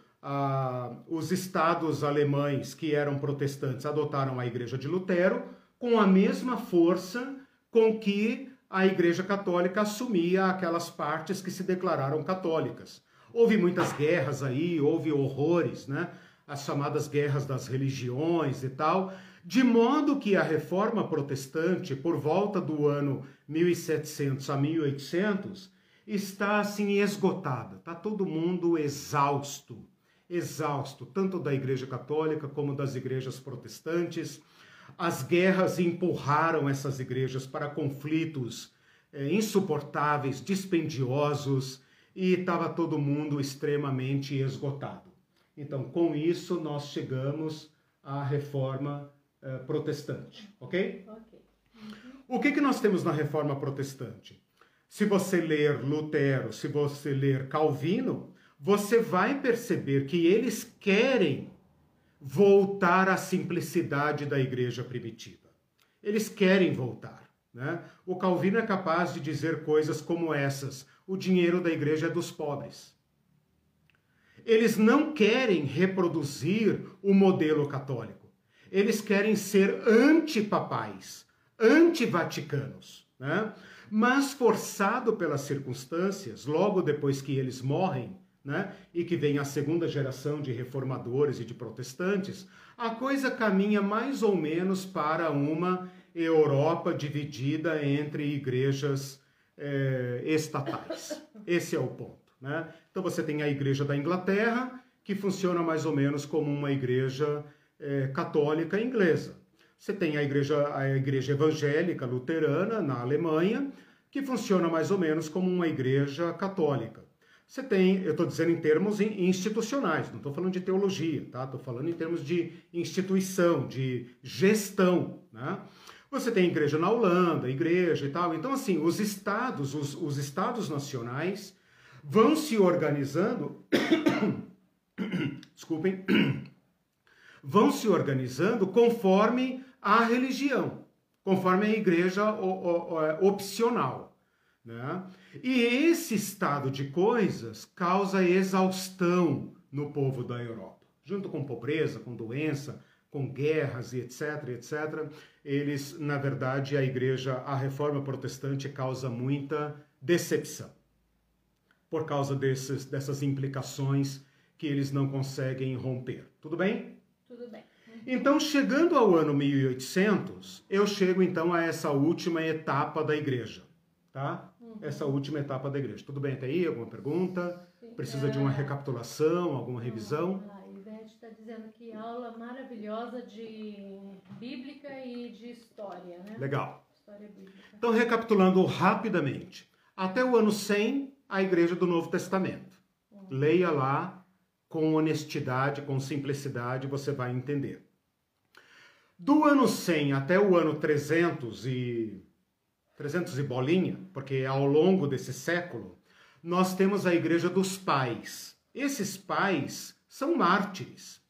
os estados alemães que eram protestantes adotaram a Igreja de Lutero com a mesma força com que a Igreja Católica assumia aquelas partes que se declararam católicas. Houve muitas guerras aí, houve horrores, né? As chamadas guerras das religiões e tal, de modo que a reforma protestante, por volta do ano 1700 a 1800, está assim esgotada, está todo mundo exausto, exausto, tanto da Igreja Católica como das igrejas protestantes. As guerras empurraram essas igrejas para conflitos é, insuportáveis, dispendiosos, e estava todo mundo extremamente esgotado. Então, com isso, nós chegamos à reforma é, protestante, ok? Ok. O que, que nós temos na reforma protestante? Se você ler Lutero, se você ler Calvino, você vai perceber que eles querem voltar à simplicidade da igreja primitiva. Eles querem voltar. Né? O Calvino é capaz de dizer coisas como essas: o dinheiro da igreja é dos pobres. Eles não querem reproduzir o modelo católico. Eles querem ser antipapais, antivaticanos. Né? Mas, forçado pelas circunstâncias, logo depois que eles morrem, né, e que vem a segunda geração de reformadores e de protestantes, a coisa caminha mais ou menos para uma Europa dividida entre igrejas é, estatais. Esse é o ponto. Né? Então você tem a Igreja da Inglaterra, que funciona mais ou menos como uma igreja é, católica inglesa. Você tem a igreja, a igreja evangélica luterana na Alemanha, que funciona mais ou menos como uma igreja católica. Você tem, eu estou dizendo em termos institucionais, não estou falando de teologia, tá? Estou falando em termos de instituição, de gestão, né? Você tem igreja na Holanda, igreja e tal. Então, assim, os estados, os, os estados nacionais vão se organizando. desculpem. vão se organizando conforme a religião, conforme a igreja é, opcional. Né? E esse estado de coisas causa exaustão no povo da Europa. Junto com pobreza, com doença, com guerras e etc, etc, eles, na verdade, a igreja, a reforma protestante causa muita decepção por causa desses, dessas implicações que eles não conseguem romper. Tudo bem? Tudo bem. Então, chegando ao ano 1800, eu chego então a essa última etapa da igreja, tá? Uhum. Essa última etapa da igreja. Tudo bem até aí? Alguma pergunta? Precisa de uma é. recapitulação, alguma revisão? Dizendo que aula maravilhosa de bíblica e de história, né? Legal. História bíblica. Então, recapitulando rapidamente. Até o ano 100, a igreja do Novo Testamento. Leia lá com honestidade, com simplicidade, você vai entender. Do ano 100 até o ano 300 e 300 e bolinha, porque ao longo desse século, nós temos a igreja dos pais. Esses pais são mártires,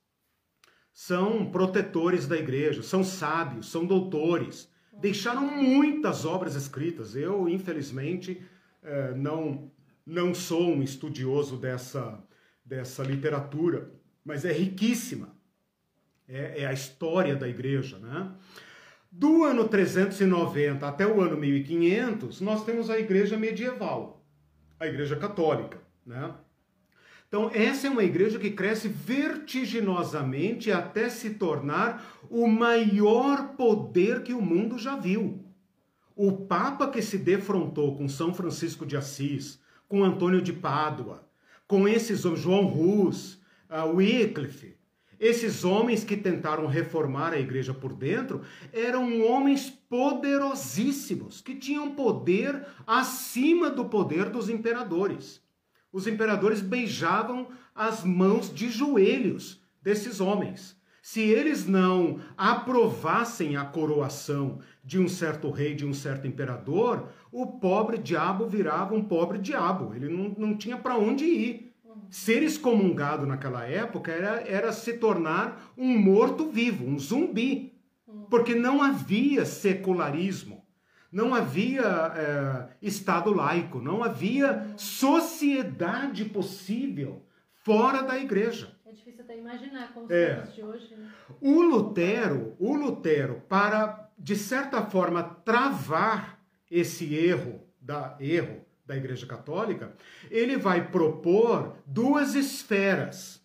são protetores da igreja, são sábios, são doutores, deixaram muitas obras escritas. Eu, infelizmente, eh, não, não sou um estudioso dessa, dessa literatura, mas é riquíssima é, é a história da igreja, né? Do ano 390 até o ano 1500, nós temos a igreja medieval, a igreja católica, né? Então, essa é uma igreja que cresce vertiginosamente até se tornar o maior poder que o mundo já viu. O Papa que se defrontou com São Francisco de Assis, com Antônio de Pádua, com esses João Rus, uh, Wycliffe, esses homens que tentaram reformar a igreja por dentro eram homens poderosíssimos, que tinham poder acima do poder dos imperadores. Os imperadores beijavam as mãos de joelhos desses homens. Se eles não aprovassem a coroação de um certo rei, de um certo imperador, o pobre diabo virava um pobre diabo. Ele não, não tinha para onde ir ser excomungado naquela época era, era se tornar um morto-vivo, um zumbi. Porque não havia secularismo, não havia é, Estado laico, não havia sociedade possível fora da igreja. É difícil até imaginar como é. de hoje. Né? O Lutero, o Lutero, para de certa forma travar esse erro da erro da Igreja Católica, ele vai propor duas esferas.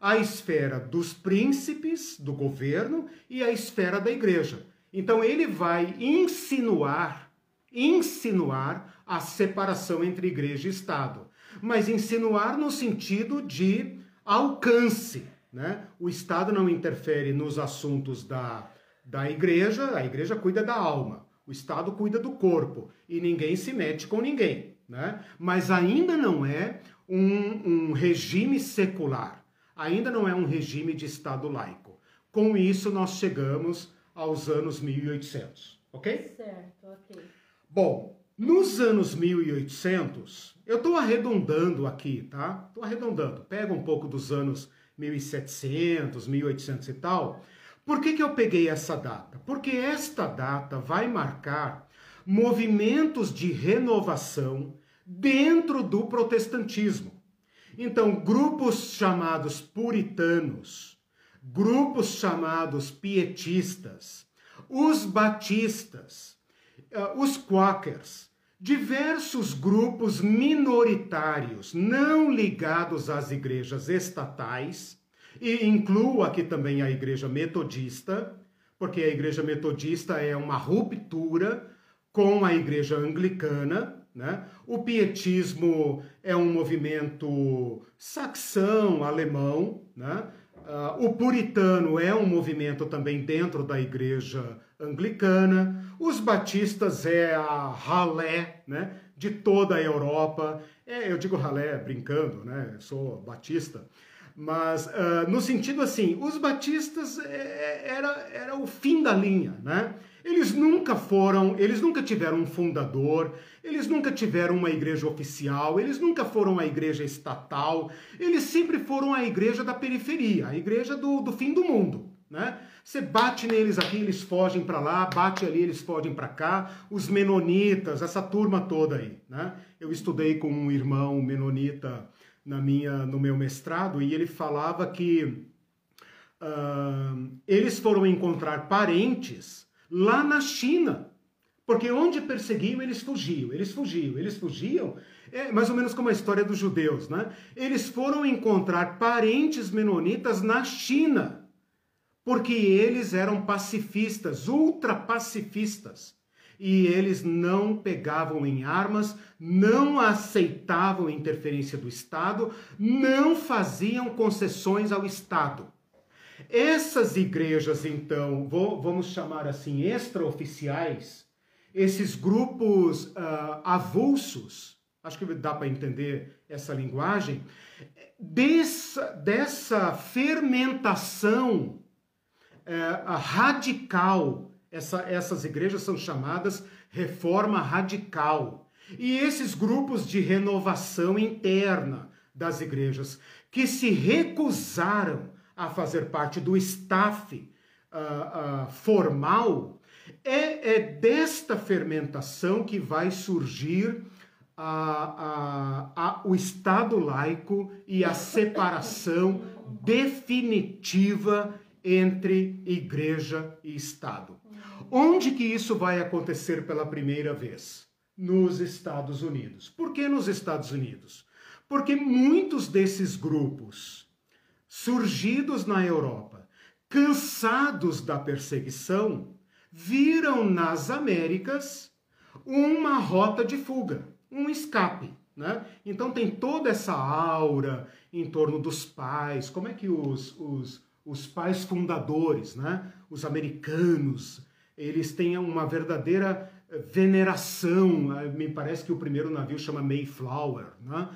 A esfera dos príncipes, do governo, e a esfera da igreja. Então ele vai insinuar, insinuar a separação entre igreja e Estado, mas insinuar no sentido de alcance. Né? O Estado não interfere nos assuntos da, da igreja, a igreja cuida da alma, o Estado cuida do corpo e ninguém se mete com ninguém. Né? Mas ainda não é um, um regime secular, ainda não é um regime de Estado laico. Com isso, nós chegamos aos anos 1800, ok? Certo, ok. Bom, nos anos 1800, eu estou arredondando aqui, tá? Estou arredondando. Pega um pouco dos anos 1700, 1800 e tal. Por que, que eu peguei essa data? Porque esta data vai marcar movimentos de renovação dentro do protestantismo. Então, grupos chamados puritanos, grupos chamados pietistas, os batistas, eh, os quakers, diversos grupos minoritários não ligados às igrejas estatais, e incluo aqui também a igreja metodista, porque a igreja metodista é uma ruptura com a igreja anglicana, né? O pietismo é um movimento saxão, alemão, né? Uh, o puritano é um movimento também dentro da igreja anglicana. Os batistas é a ralé né, de toda a Europa. É, eu digo ralé brincando, né? sou batista. Mas uh, no sentido assim, os batistas é, é, era, era o fim da linha, né? Eles nunca foram, eles nunca tiveram um fundador, eles nunca tiveram uma igreja oficial, eles nunca foram a igreja estatal, eles sempre foram a igreja da periferia, a igreja do, do fim do mundo, né? Você bate neles aqui, eles fogem para lá, bate ali, eles fogem para cá. Os menonitas, essa turma toda aí, né? Eu estudei com um irmão menonita na minha, no meu mestrado e ele falava que uh, eles foram encontrar parentes lá na China. Porque onde perseguiam, eles fugiam, eles fugiam, eles fugiam. É mais ou menos como a história dos judeus, né? Eles foram encontrar parentes menonitas na China, porque eles eram pacifistas, ultra pacifistas. E eles não pegavam em armas, não aceitavam interferência do Estado, não faziam concessões ao Estado. Essas igrejas, então, vou, vamos chamar assim, extraoficiais, esses grupos uh, avulsos, acho que dá para entender essa linguagem, dessa, dessa fermentação uh, radical, essa, essas igrejas são chamadas reforma radical. E esses grupos de renovação interna das igrejas que se recusaram a fazer parte do staff uh, uh, formal, é, é, desta fermentação que vai surgir a, a, o Estado laico e a separação definitiva entre igreja e Estado. Onde que isso vai acontecer pela primeira vez? Nos Estados Unidos. Por que nos Estados Unidos? Porque muitos desses grupos surgidos na Europa, cansados da perseguição, viram nas Américas uma rota de fuga, um escape. Né? Então tem toda essa aura em torno dos pais, como é que os, os, os pais fundadores, né? os americanos, eles têm uma verdadeira veneração. Me parece que o primeiro navio chama Mayflower. Né?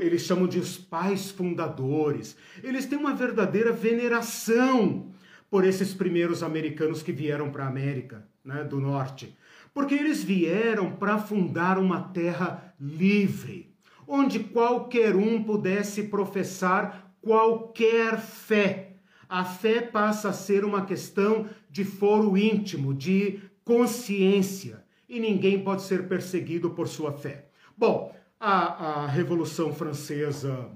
Eles chamam de os pais fundadores. Eles têm uma verdadeira veneração por esses primeiros americanos que vieram para a América né, do Norte. Porque eles vieram para fundar uma terra livre, onde qualquer um pudesse professar qualquer fé. A fé passa a ser uma questão de foro íntimo, de consciência, e ninguém pode ser perseguido por sua fé. Bom, a, a Revolução Francesa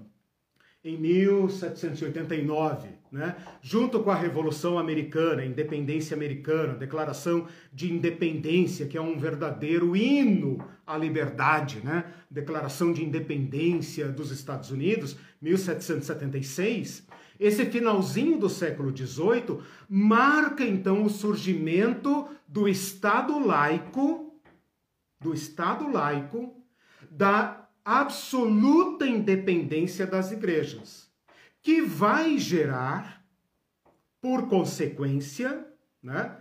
em 1789, né? junto com a Revolução Americana, a Independência Americana, a Declaração de Independência, que é um verdadeiro hino à liberdade, né? Declaração de Independência dos Estados Unidos, 1776. Esse finalzinho do século XVIII marca então o surgimento do Estado laico do Estado laico da absoluta independência das igrejas, que vai gerar, por consequência, né,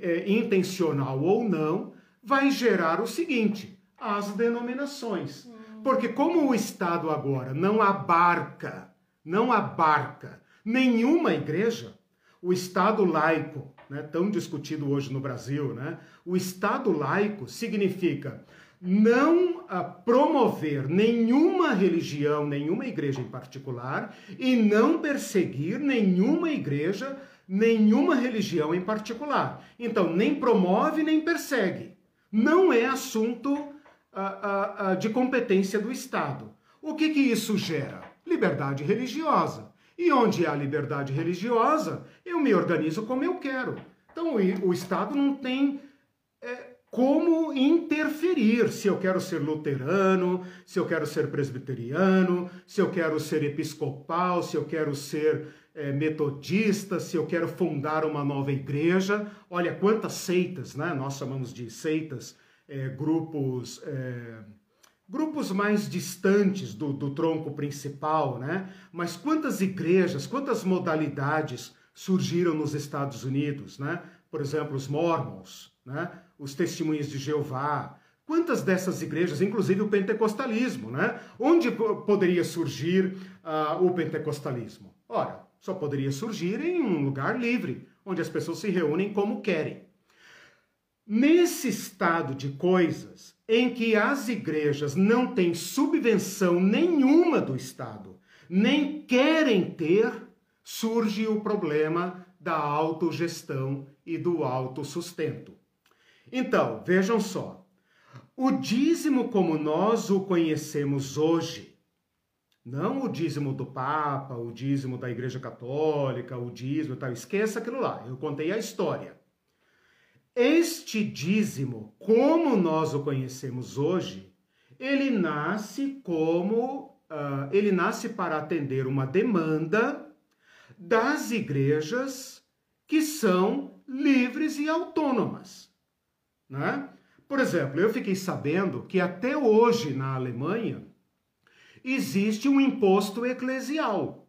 é, intencional ou não, vai gerar o seguinte: as denominações. Hum. Porque como o Estado agora não abarca, não abarca nenhuma igreja, o Estado laico, né, tão discutido hoje no Brasil, né, o Estado laico significa não ah, promover nenhuma religião, nenhuma igreja em particular e não perseguir nenhuma igreja, nenhuma religião em particular. Então, nem promove nem persegue. Não é assunto ah, ah, de competência do Estado. O que, que isso gera? Liberdade religiosa. E onde há liberdade religiosa, eu me organizo como eu quero. Então, o Estado não tem. É, como interferir se eu quero ser luterano, se eu quero ser presbiteriano, se eu quero ser episcopal, se eu quero ser é, metodista, se eu quero fundar uma nova igreja. Olha quantas seitas, né? Nós chamamos de seitas, é, grupos. É, grupos mais distantes do, do tronco principal, né? Mas quantas igrejas, quantas modalidades surgiram nos Estados Unidos, né? Por exemplo, os Mormons, né? Os Testemunhas de Jeová. Quantas dessas igrejas, inclusive o pentecostalismo, né? Onde poderia surgir uh, o pentecostalismo? Ora, só poderia surgir em um lugar livre, onde as pessoas se reúnem como querem. Nesse estado de coisas, em que as igrejas não têm subvenção nenhuma do Estado, nem querem ter, surge o problema da autogestão e do autossustento. Então, vejam só. O dízimo como nós o conhecemos hoje, não o dízimo do Papa, o dízimo da Igreja Católica, o dízimo tal, esqueça aquilo lá, eu contei a história. Este dízimo, como nós o conhecemos hoje, ele nasce como uh, ele nasce para atender uma demanda das igrejas que são livres e autônomas. Né? Por exemplo, eu fiquei sabendo que até hoje na Alemanha existe um imposto eclesial.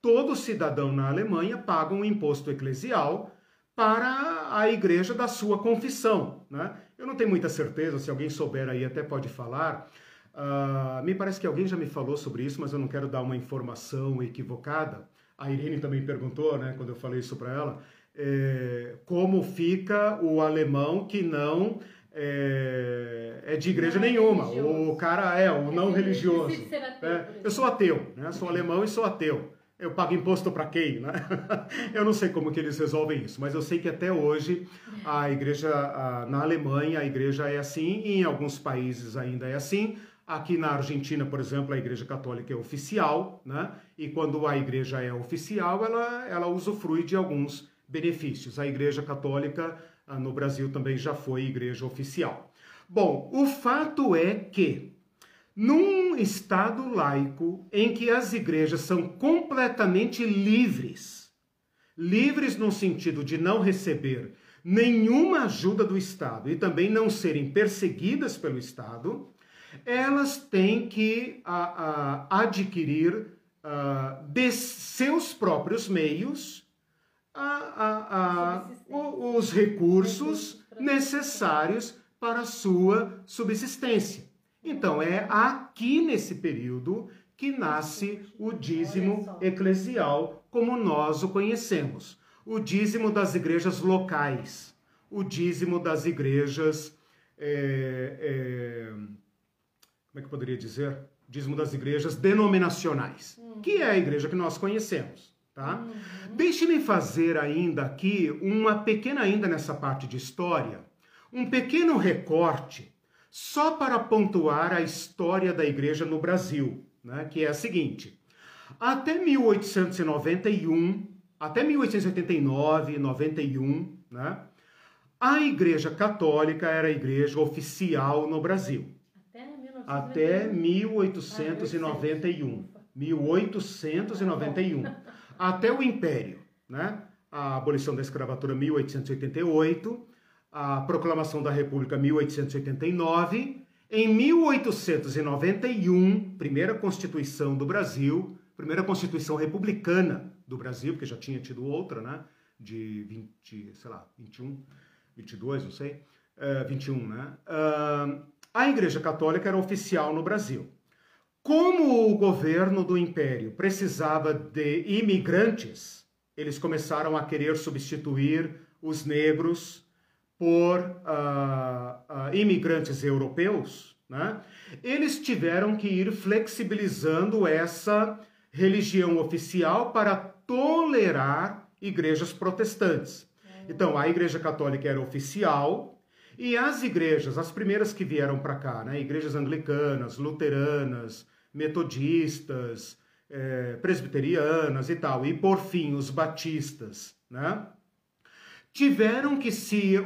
Todo cidadão na Alemanha paga um imposto eclesial para a igreja da sua confissão. Né? Eu não tenho muita certeza, se alguém souber aí até pode falar. Uh, me parece que alguém já me falou sobre isso, mas eu não quero dar uma informação equivocada. A Irene também perguntou, né, quando eu falei isso para ela é, como fica o alemão que não é, é de igreja não é nenhuma. o cara é o não religioso. É, eu sou ateu, né? Sou alemão e sou ateu. Eu pago imposto para quem, né? eu não sei como que eles resolvem isso, mas eu sei que até hoje a igreja a, na Alemanha a igreja é assim, e em alguns países ainda é assim. Aqui na Argentina, por exemplo, a Igreja Católica é oficial, né? E quando a igreja é oficial, ela, ela usufrui de alguns benefícios. A Igreja Católica ah, no Brasil também já foi igreja oficial. Bom, o fato é que num estado laico em que as igrejas são completamente livres, livres no sentido de não receber nenhuma ajuda do Estado e também não serem perseguidas pelo Estado, elas têm que a, ah, a, ah, adquirir a, de seus próprios meios a, a, os recursos necessários para a sua subsistência. Então, é aqui nesse período que nasce o dízimo eclesial, como nós o conhecemos. O dízimo das igrejas locais, o dízimo das igrejas. É, é, como é que eu poderia dizer? Dízimo das igrejas denominacionais, que é a igreja que nós conhecemos. Tá? Uhum. Deixe-me fazer ainda aqui uma pequena ainda nessa parte de história, um pequeno recorte só para pontuar a história da igreja no Brasil, né? Que é a seguinte: até 1891, até 1889, 91, né? A Igreja Católica era a igreja oficial no Brasil. Até 1891. 1891 até o Império, né? A abolição da escravatura 1888, a proclamação da República 1889. Em 1891, primeira Constituição do Brasil, primeira Constituição republicana do Brasil, porque já tinha tido outra, né? De 20, sei lá, 21, 22, não sei, uh, 21, né? Uh, a Igreja Católica era oficial no Brasil. Como o governo do Império precisava de imigrantes, eles começaram a querer substituir os negros por uh, uh, imigrantes europeus, né? eles tiveram que ir flexibilizando essa religião oficial para tolerar igrejas protestantes. Então, a Igreja Católica era oficial e as igrejas, as primeiras que vieram para cá, né, igrejas anglicanas, luteranas, metodistas, é, presbiterianas e tal, e por fim os batistas, né, tiveram que se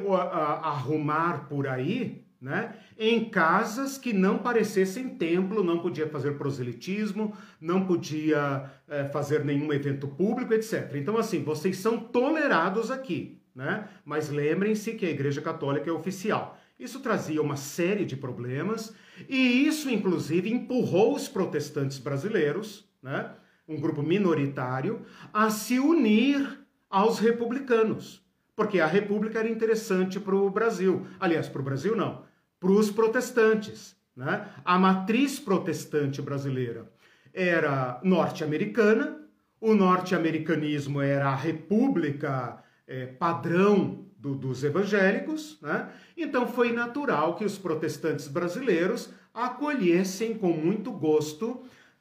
arrumar por aí né? em casas que não parecessem templo, não podia fazer proselitismo, não podia é, fazer nenhum evento público, etc. Então, assim, vocês são tolerados aqui, né? mas lembrem-se que a Igreja Católica é oficial. Isso trazia uma série de problemas e isso, inclusive, empurrou os protestantes brasileiros, né? um grupo minoritário, a se unir aos republicanos porque a República era interessante para o Brasil. Aliás, para o Brasil não, para os protestantes. Né? A matriz protestante brasileira era norte-americana, o norte-americanismo era a república é, padrão do, dos evangélicos, né? então foi natural que os protestantes brasileiros acolhessem com muito gosto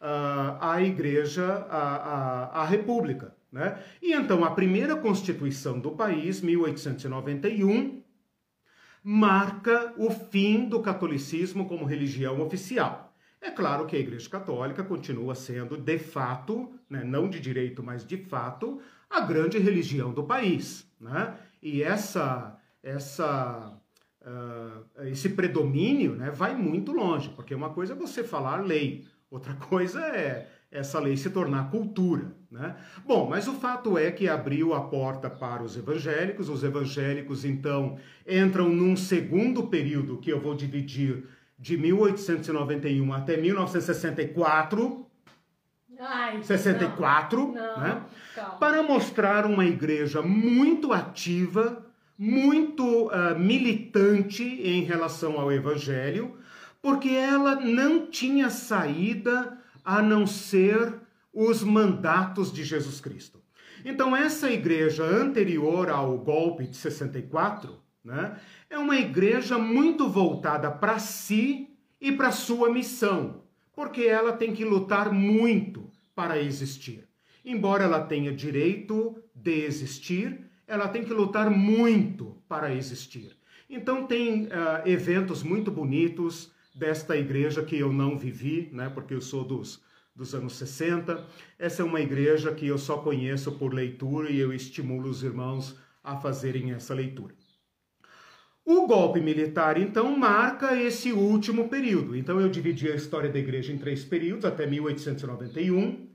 uh, a igreja, a, a, a república. Né? E então a primeira Constituição do país, 1891, marca o fim do catolicismo como religião oficial. É claro que a Igreja Católica continua sendo, de fato, né, não de direito, mas de fato, a grande religião do país. Né? E essa, essa, uh, esse predomínio né, vai muito longe, porque uma coisa é você falar lei, outra coisa é essa lei se tornar cultura. Né? Bom, mas o fato é que abriu a porta para os evangélicos, os evangélicos então entram num segundo período que eu vou dividir de 1891 até 1964. Ai, 64, não, não, né? Para mostrar uma igreja muito ativa, muito uh, militante em relação ao evangelho, porque ela não tinha saída a não ser os mandatos de Jesus Cristo. Então, essa igreja anterior ao golpe de 64, né, é uma igreja muito voltada para si e para sua missão, porque ela tem que lutar muito para existir. Embora ela tenha direito de existir, ela tem que lutar muito para existir. Então, tem uh, eventos muito bonitos, desta igreja que eu não vivi, né, porque eu sou dos, dos anos 60. Essa é uma igreja que eu só conheço por leitura e eu estimulo os irmãos a fazerem essa leitura. O golpe militar, então, marca esse último período. Então, eu dividi a história da igreja em três períodos, até 1891.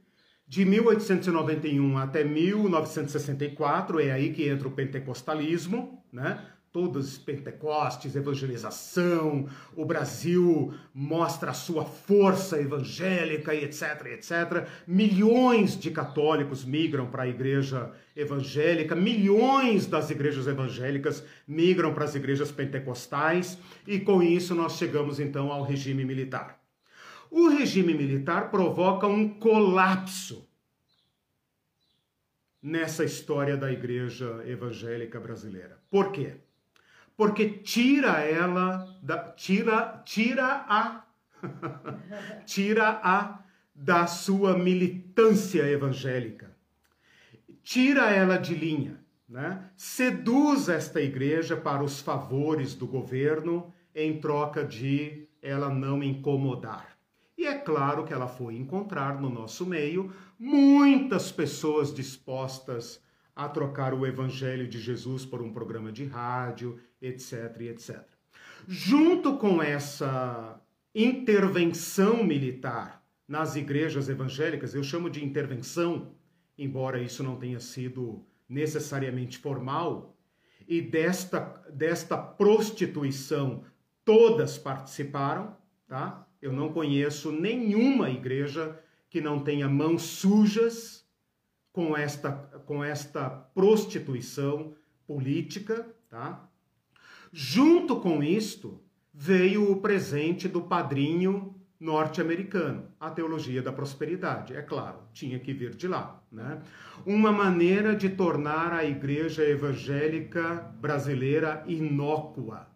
De 1891 até 1964, é aí que entra o pentecostalismo, né? todos Pentecostes, evangelização, o Brasil mostra a sua força evangélica e etc, etc. Milhões de católicos migram para a igreja evangélica, milhões das igrejas evangélicas migram para as igrejas pentecostais e com isso nós chegamos então ao regime militar. O regime militar provoca um colapso nessa história da igreja evangélica brasileira. Por quê? porque tira ela, da, tira, tira a, tira a da sua militância evangélica, tira ela de linha, né? seduz esta igreja para os favores do governo em troca de ela não incomodar. E é claro que ela foi encontrar no nosso meio muitas pessoas dispostas a trocar o evangelho de Jesus por um programa de rádio, etc, etc. Junto com essa intervenção militar nas igrejas evangélicas, eu chamo de intervenção, embora isso não tenha sido necessariamente formal, e desta, desta prostituição todas participaram, tá? Eu não conheço nenhuma igreja que não tenha mãos sujas com esta, com esta prostituição política, tá? Junto com isto, veio o presente do padrinho norte-americano, a teologia da prosperidade. É claro, tinha que vir de lá. Né? Uma maneira de tornar a igreja evangélica brasileira inócua,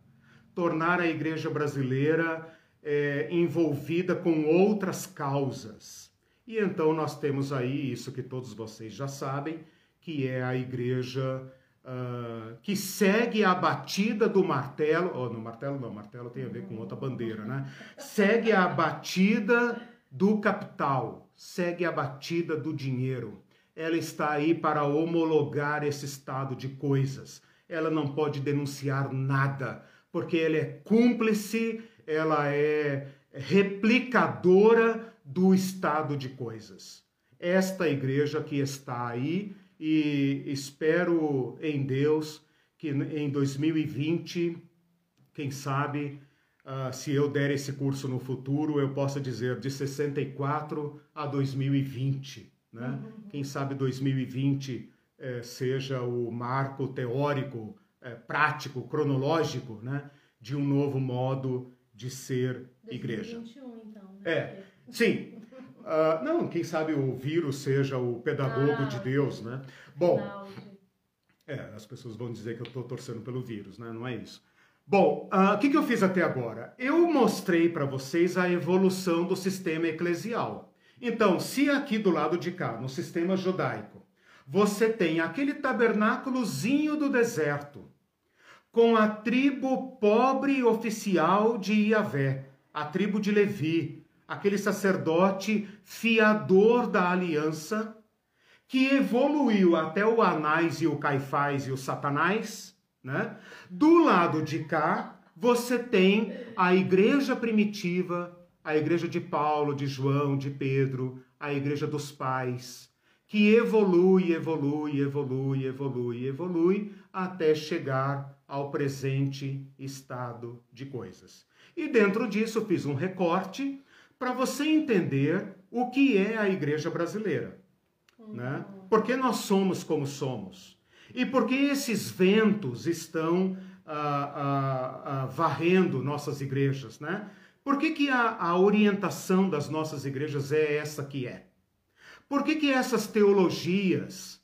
tornar a igreja brasileira é, envolvida com outras causas. E então nós temos aí isso que todos vocês já sabem, que é a igreja uh, que segue a batida do martelo, oh, no martelo não, martelo tem a ver com outra bandeira, né? Segue a batida do capital, segue a batida do dinheiro. Ela está aí para homologar esse estado de coisas. Ela não pode denunciar nada, porque ela é cúmplice, ela é replicadora do estado de coisas. Esta igreja que está aí e espero em Deus que em 2020, quem sabe, uh, se eu der esse curso no futuro, eu possa dizer de 64 a 2020. Né? Uhum. Quem sabe 2020 eh, seja o marco teórico, eh, prático, cronológico né? de um novo modo de ser 2021, igreja. Então, né? É, sim, Uh, não, quem sabe o vírus seja o pedagogo ah, de Deus, né? Bom, é, as pessoas vão dizer que eu estou torcendo pelo vírus, né? Não é isso. Bom, uh, o que, que eu fiz até agora? Eu mostrei para vocês a evolução do sistema eclesial. Então, se aqui do lado de cá, no sistema judaico, você tem aquele tabernáculozinho do deserto, com a tribo pobre oficial de Iavé, a tribo de Levi, aquele sacerdote fiador da aliança, que evoluiu até o Anás e o Caifás e o Satanás, né? Do lado de cá, você tem a igreja primitiva, a igreja de Paulo, de João, de Pedro, a igreja dos pais, que evolui, evolui, evolui, evolui, evolui, até chegar ao presente estado de coisas. E dentro disso, fiz um recorte para você entender o que é a igreja brasileira. Uhum. Né? Por que nós somos como somos? E por que esses ventos estão ah, ah, ah, varrendo nossas igrejas? Né? Por que, que a, a, orientação das nossas igrejas é essa que é? Por que, que essas teologias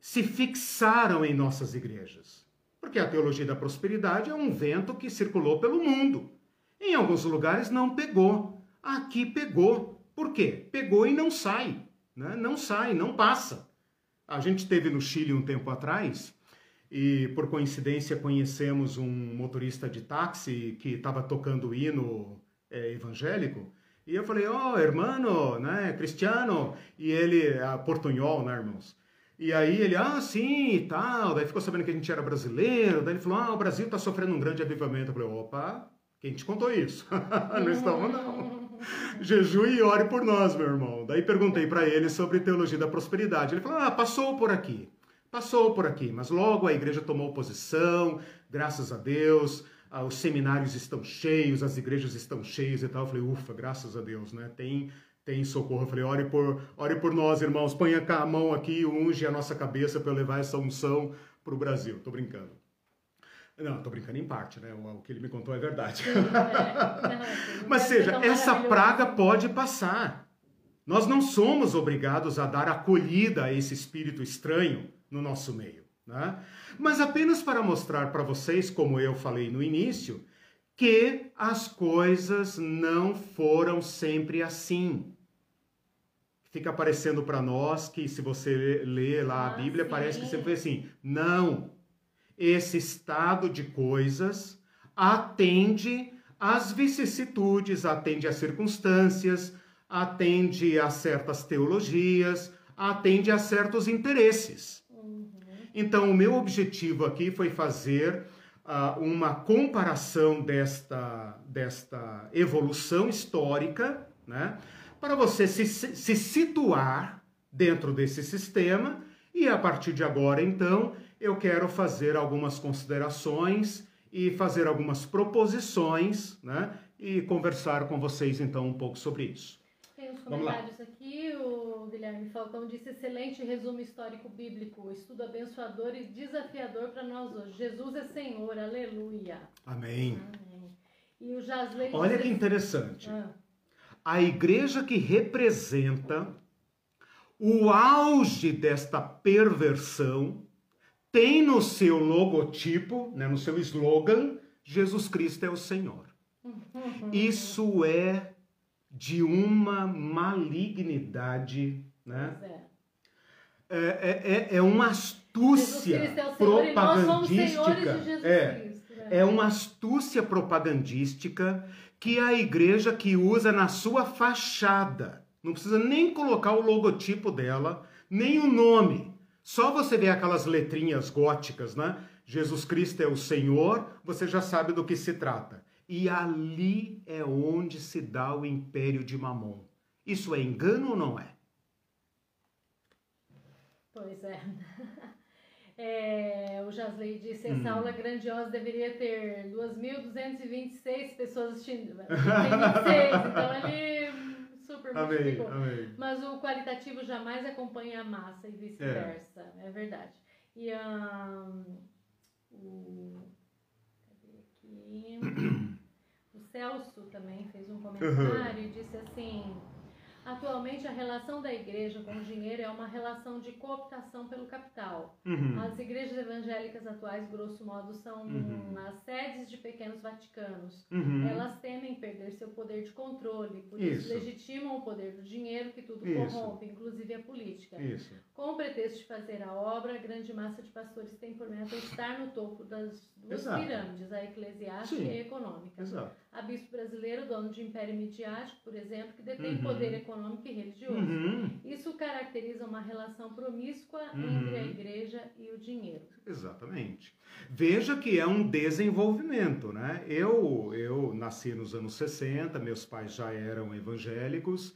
se fixaram em nossas igrejas? Porque a teologia da prosperidade é um vento que circulou pelo mundo. Em alguns lugares não pegou. Aqui pegou. Por quê? Pegou e não sai. Né? Não sai, não passa. A gente teve no Chile um tempo atrás e por coincidência conhecemos um motorista de táxi que estava tocando hino é, evangélico. E eu falei, ó, oh, hermano, né, cristiano. E ele, a portunhol, né, irmãos? E aí ele, ah, sim, e tal. Daí ficou sabendo que a gente era brasileiro. Daí ele falou, ah, o Brasil está sofrendo um grande avivamento. Eu falei, opa, quem te contou isso? não estamos, não. Jejue e ore por nós, meu irmão. Daí perguntei para ele sobre teologia da prosperidade. Ele falou: ah, passou por aqui. Passou por aqui, mas logo a igreja tomou posição, graças a Deus. Ah, os seminários estão cheios, as igrejas estão cheias e tal. Eu falei, ufa, graças a Deus, né? Tem, tem socorro. Eu falei, ore por, ore por nós, irmãos. Ponha a mão aqui, unge a nossa cabeça para levar essa unção para o Brasil. Tô brincando. Não, tô brincando em parte, né? O, o que ele me contou é verdade. É. Não, Mas seja, essa praga pode passar. Nós não somos obrigados a dar acolhida a esse espírito estranho no nosso meio. Né? Mas apenas para mostrar para vocês, como eu falei no início, que as coisas não foram sempre assim. Fica parecendo para nós que se você lê lá a ah, Bíblia, parece que sempre foi assim. Não esse estado de coisas atende às vicissitudes, atende às circunstâncias, atende a certas teologias, atende a certos interesses. Então, o meu objetivo aqui foi fazer uh, uma comparação desta, desta evolução histórica, né, para você se, se situar dentro desse sistema e, a partir de agora, então, eu quero fazer algumas considerações e fazer algumas proposições, né? E conversar com vocês então um pouco sobre isso. Tem uns comentários aqui, o Guilherme Falcão disse excelente resumo histórico bíblico, estudo abençoador e desafiador para nós hoje. Jesus é Senhor, aleluia. Amém. Amém. E o Jasley Olha que interessante. Ah, A igreja que representa o auge desta perversão tem no seu logotipo, né, no seu slogan, Jesus Cristo é o Senhor. Isso é de uma malignidade, né? é. É, é, é- é uma astúcia Jesus Cristo é propagandística. de Jesus É, Cristo. né? é uma astúcia propagandística que a igreja que usa na sua fachada. Não precisa nem colocar o logotipo dela, nem o nome. Só você ver aquelas letrinhas góticas, né? Jesus Cristo é o Senhor, você já sabe do que se trata. E ali é onde se dá o império de Mamon. Isso é engano ou não é? Pois é. É, o Jasley disse: Hum. essa aula grandiosa deveria ter 2.226 pessoas assistindo. Tem 26, então ele super multiplicou. amém. Mas o qualitativo jamais acompanha a massa e vice-versa. É. verdade. E ahn, o. Cadê aqui? Celso também fez um comentário e disse assim. Atualmente, a relação da igreja com o dinheiro é uma relação de cooptação pelo capital. Uhum. As igrejas evangélicas atuais, grosso modo, são Uhum. as sedes de pequenos vaticanos. Uhum. Elas temem perder seu poder de controle, por isso, Isso. legitimam o poder do dinheiro que tudo Isso. corrompe, inclusive a política. Isso. Com o pretexto de fazer a obra, a grande massa de pastores tem por meta estar no topo das duas Exato. pirâmides, a eclesiástica Sim. e a econômica. Exato. Há bispo brasileiro, dono de império midiático, por exemplo, que detém Uhum. poder econômico e religioso. Uhum. Isso caracteriza uma relação promíscua Uhum. entre a igreja e o dinheiro. Exatamente. Veja que é um desenvolvimento, né? Eu, eu nasci nos anos 60, meus pais já eram evangélicos.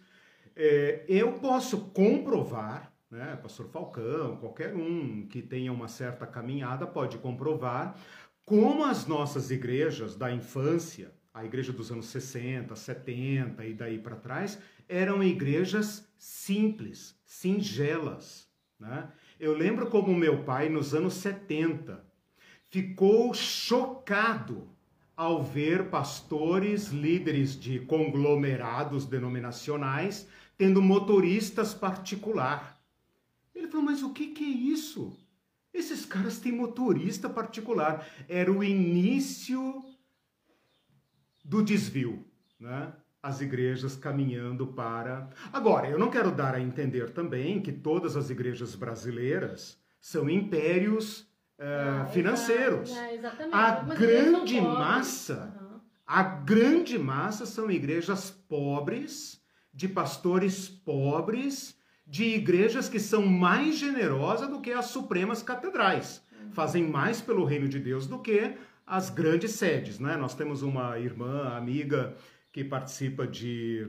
É, eu posso comprovar, né? Pastor Falcão, qualquer um que tenha uma certa caminhada pode comprovar como as nossas igrejas da infância, a igreja dos anos 60, 70 e daí para trás, eram igrejas simples, singelas, né? Eu lembro como meu pai, nos anos 70, ficou chocado ao ver pastores, líderes de conglomerados denominacionais, tendo motoristas particular. Ele falou, mas o que, que é isso? Esses caras têm motorista particular. Era o início do desvio, né? As igrejas caminhando para. Agora, eu não quero dar a entender também que todas as igrejas brasileiras são impérios eh, Ah, financeiros. ah, exatamente. A grande massa Aham. A grande massa são igrejas pobres, de pastores pobres, de igrejas que são mais generosas do que as supremas catedrais. Fazem mais pelo reino de Deus do que as grandes sedes, né? Nós temos uma irmã, amiga, que participa de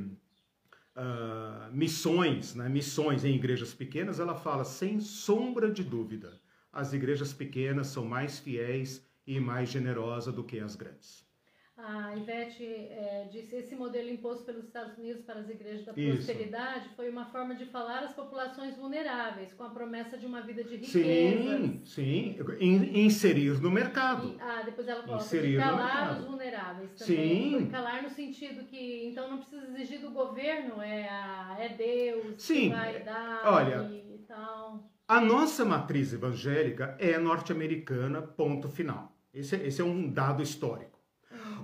ah, missões, né? Missões em igrejas pequenas. Ela fala, sem sombra de dúvida, as igrejas pequenas são mais fiéis e mais generosas do que as grandes. A Ivete eh, disse esse modelo imposto pelos Estados Unidos para as igrejas da Isso. prosperidade foi uma forma de falar às populações vulneráveis, com a promessa de uma vida de riqueza. Sim, sim. In- inserir no mercado. E, ah, depois ela coloca Inserir calar os vulneráveis também. Sim. Calar no sentido que então não precisa exigir do governo, é, a- é Deus Sim. que vai dar Olha, e tal. A nossa matriz evangélica é norte-americana, ponto final. Esse, é- esse é um dado histórico.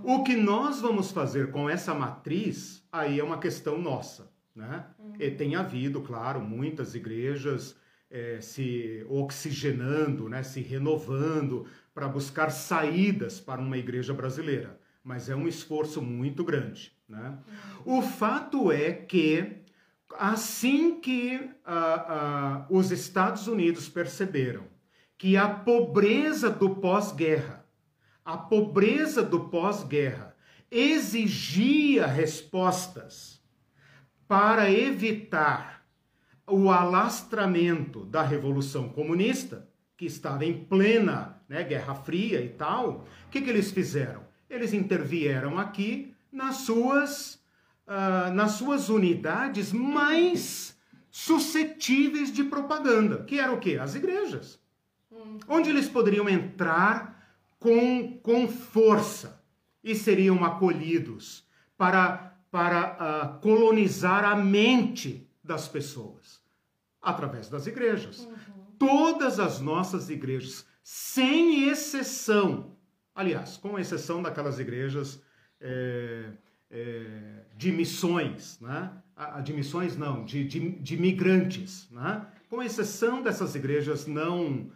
O que nós vamos fazer com essa matriz, aí é uma questão nossa. Né? E tem havido, claro, muitas igrejas eh, se oxigenando, né, se renovando para buscar saídas para uma igreja brasileira. Mas é um esforço muito grande. Né? O fato é que, assim que ah, ah, os Estados Unidos perceberam que a pobreza do pós-guerra, a pobreza do pós-guerra exigia respostas para evitar o alastramento da Revolução Comunista, que estava em plena né, Guerra Fria e tal, o que, que eles fizeram? Eles intervieram aqui nas suas, uh, nas suas unidades mais suscetíveis de propaganda, que era o quê? As igrejas. Hum. Onde eles poderiam entrar com, com força e seriam acolhidos para, para uh, colonizar a mente das pessoas através das igrejas. Uhum. Todas as nossas igrejas, sem exceção, aliás, com exceção daquelas igrejas é, é, de missões, né? de missões não, de, de, de migrantes, né? com exceção dessas igrejas não,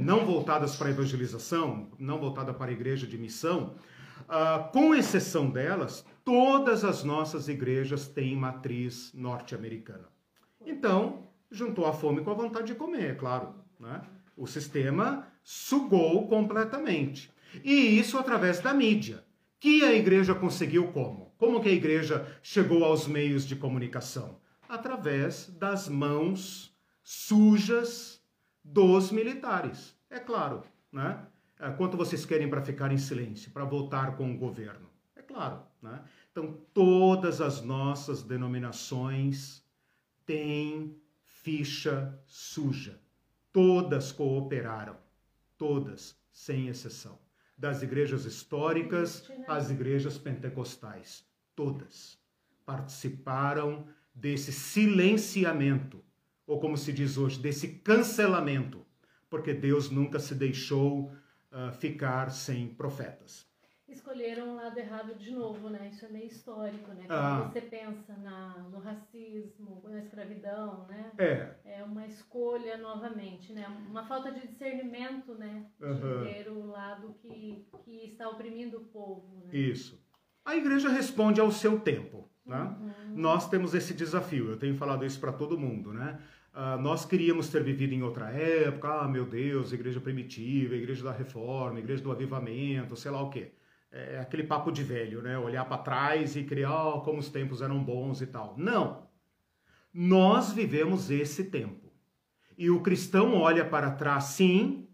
não voltadas para a evangelização, não voltadas para a igreja de missão, uh, com exceção delas, todas as nossas igrejas têm matriz norte-americana. Então, juntou a fome com a vontade de comer, é claro. Né? O sistema sugou completamente. E isso através da mídia. Que a igreja conseguiu como? Como que a igreja chegou aos meios de comunicação? Através das mãos sujas dos militares. É claro, né? É, quanto vocês querem para ficar em silêncio, para votar com o governo? É claro, né? Então, todas as nossas denominações têm ficha suja. Todas cooperaram, todas, sem exceção. Das igrejas históricas às igrejas pentecostais, todas participaram desse silenciamento, ou como se diz hoje, desse cancelamento, porque Deus nunca se deixou uh, ficar sem profetas escolheram o lado errado de novo, né? Isso é meio histórico, né? Quando ah. você pensa na, no racismo, na escravidão, né? É. É uma escolha novamente, né? Uma falta de discernimento, né? De uhum. ter o lado que, que está oprimindo o povo, né? Isso. A igreja responde ao seu tempo, né? Uhum. Nós temos esse desafio, eu tenho falado isso para todo mundo, né? Uh, nós queríamos ter vivido em outra época, ah, meu Deus, igreja primitiva, igreja da reforma, igreja do avivamento, sei lá o quê é, aquele papo de velho, né? Olhar para trás e criar oh, como os tempos eram bons e tal. Não. Nós vivemos esse tempo. E o cristão olha para trás, sim,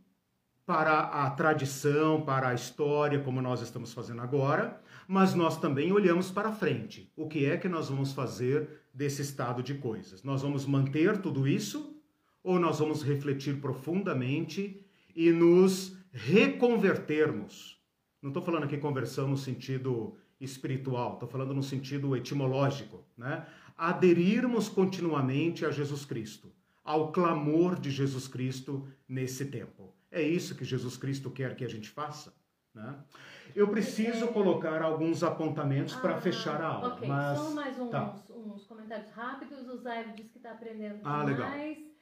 para a tradição, para a história, como nós estamos fazendo agora, mas nós também olhamos para frente. O que é que nós vamos fazer desse estado de coisas? Nós vamos manter tudo isso ou nós vamos refletir profundamente e nos reconvertermos? Não estou falando aqui conversão no sentido espiritual, estou falando no sentido etimológico, né? Aderirmos continuamente a Jesus Cristo, ao clamor de Jesus Cristo nesse tempo. É isso que Jesus Cristo quer que a gente faça, né? Eu preciso colocar alguns apontamentos ah, para fechar a aula. Ok, mas... só mais uns, tá. Uns comentários rápidos. O Zaire disse que está aprendendo ah, Legal.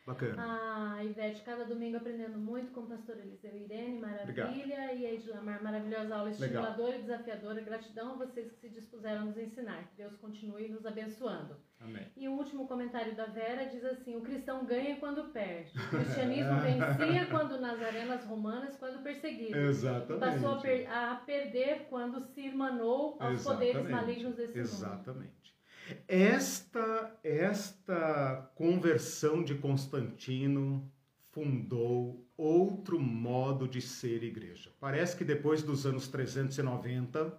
Bacana. A Ivete, cada domingo aprendendo muito com o pastor Eliseu Irene, maravilha. Obrigado. E a Edlamar, maravilhosa aula estimuladora e desafiadora. Gratidão a vocês que se dispuseram a nos ensinar. Que Deus continue nos abençoando. Amém. E o último comentário da Vera diz assim: o cristão ganha quando perde. O cristianismo vencia quando nas arenas romanas, quando perseguido. Exatamente. Passou a, per a, perder quando se irmanou aos Exatamente. poderes malignos desse Exatamente. mundo. Exatamente. Esta, esta conversão de Constantino fundou outro modo de ser igreja. Parece que depois dos anos 390,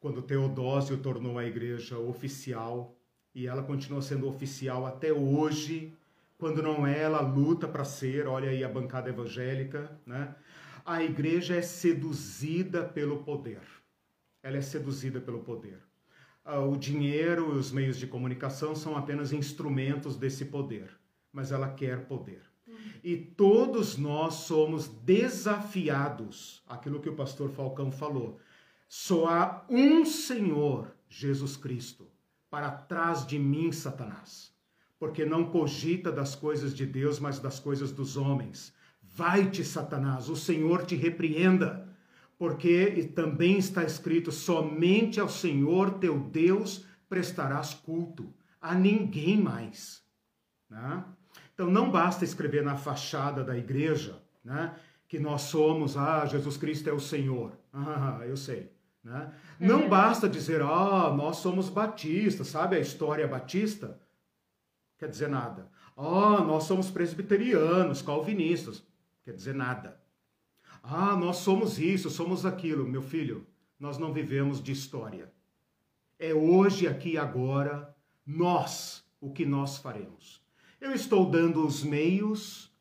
quando Teodósio tornou a igreja oficial, e ela continua sendo oficial até hoje, quando não é, ela luta para ser, olha aí a bancada evangélica, né? A igreja é seduzida pelo poder. Ela é seduzida pelo poder. Ah, o dinheiro e os meios de comunicação são apenas instrumentos desse poder, mas ela quer poder. E todos nós somos desafiados, aquilo que o pastor Falcão falou. Só há um Senhor, Jesus Cristo, para trás de mim, Satanás, porque não cogita das coisas de Deus, mas das coisas dos homens. Vai-te, Satanás, o Senhor te repreenda porque também está escrito: somente ao Senhor teu Deus prestarás culto, a ninguém mais. Né? Então não basta escrever na fachada da igreja né, que nós somos, ah, Jesus Cristo é o Senhor. Ah, eu sei. Né? Não é. basta dizer, ah, nós somos batistas, sabe a história batista? Quer dizer nada. Ah, nós somos presbiterianos, calvinistas. quer dizer nada. Ah, nós somos isso, somos aquilo. Meu filho, nós não vivemos de história. É hoje, aqui e agora, nós, o que nós faremos. Eu estou dando os meios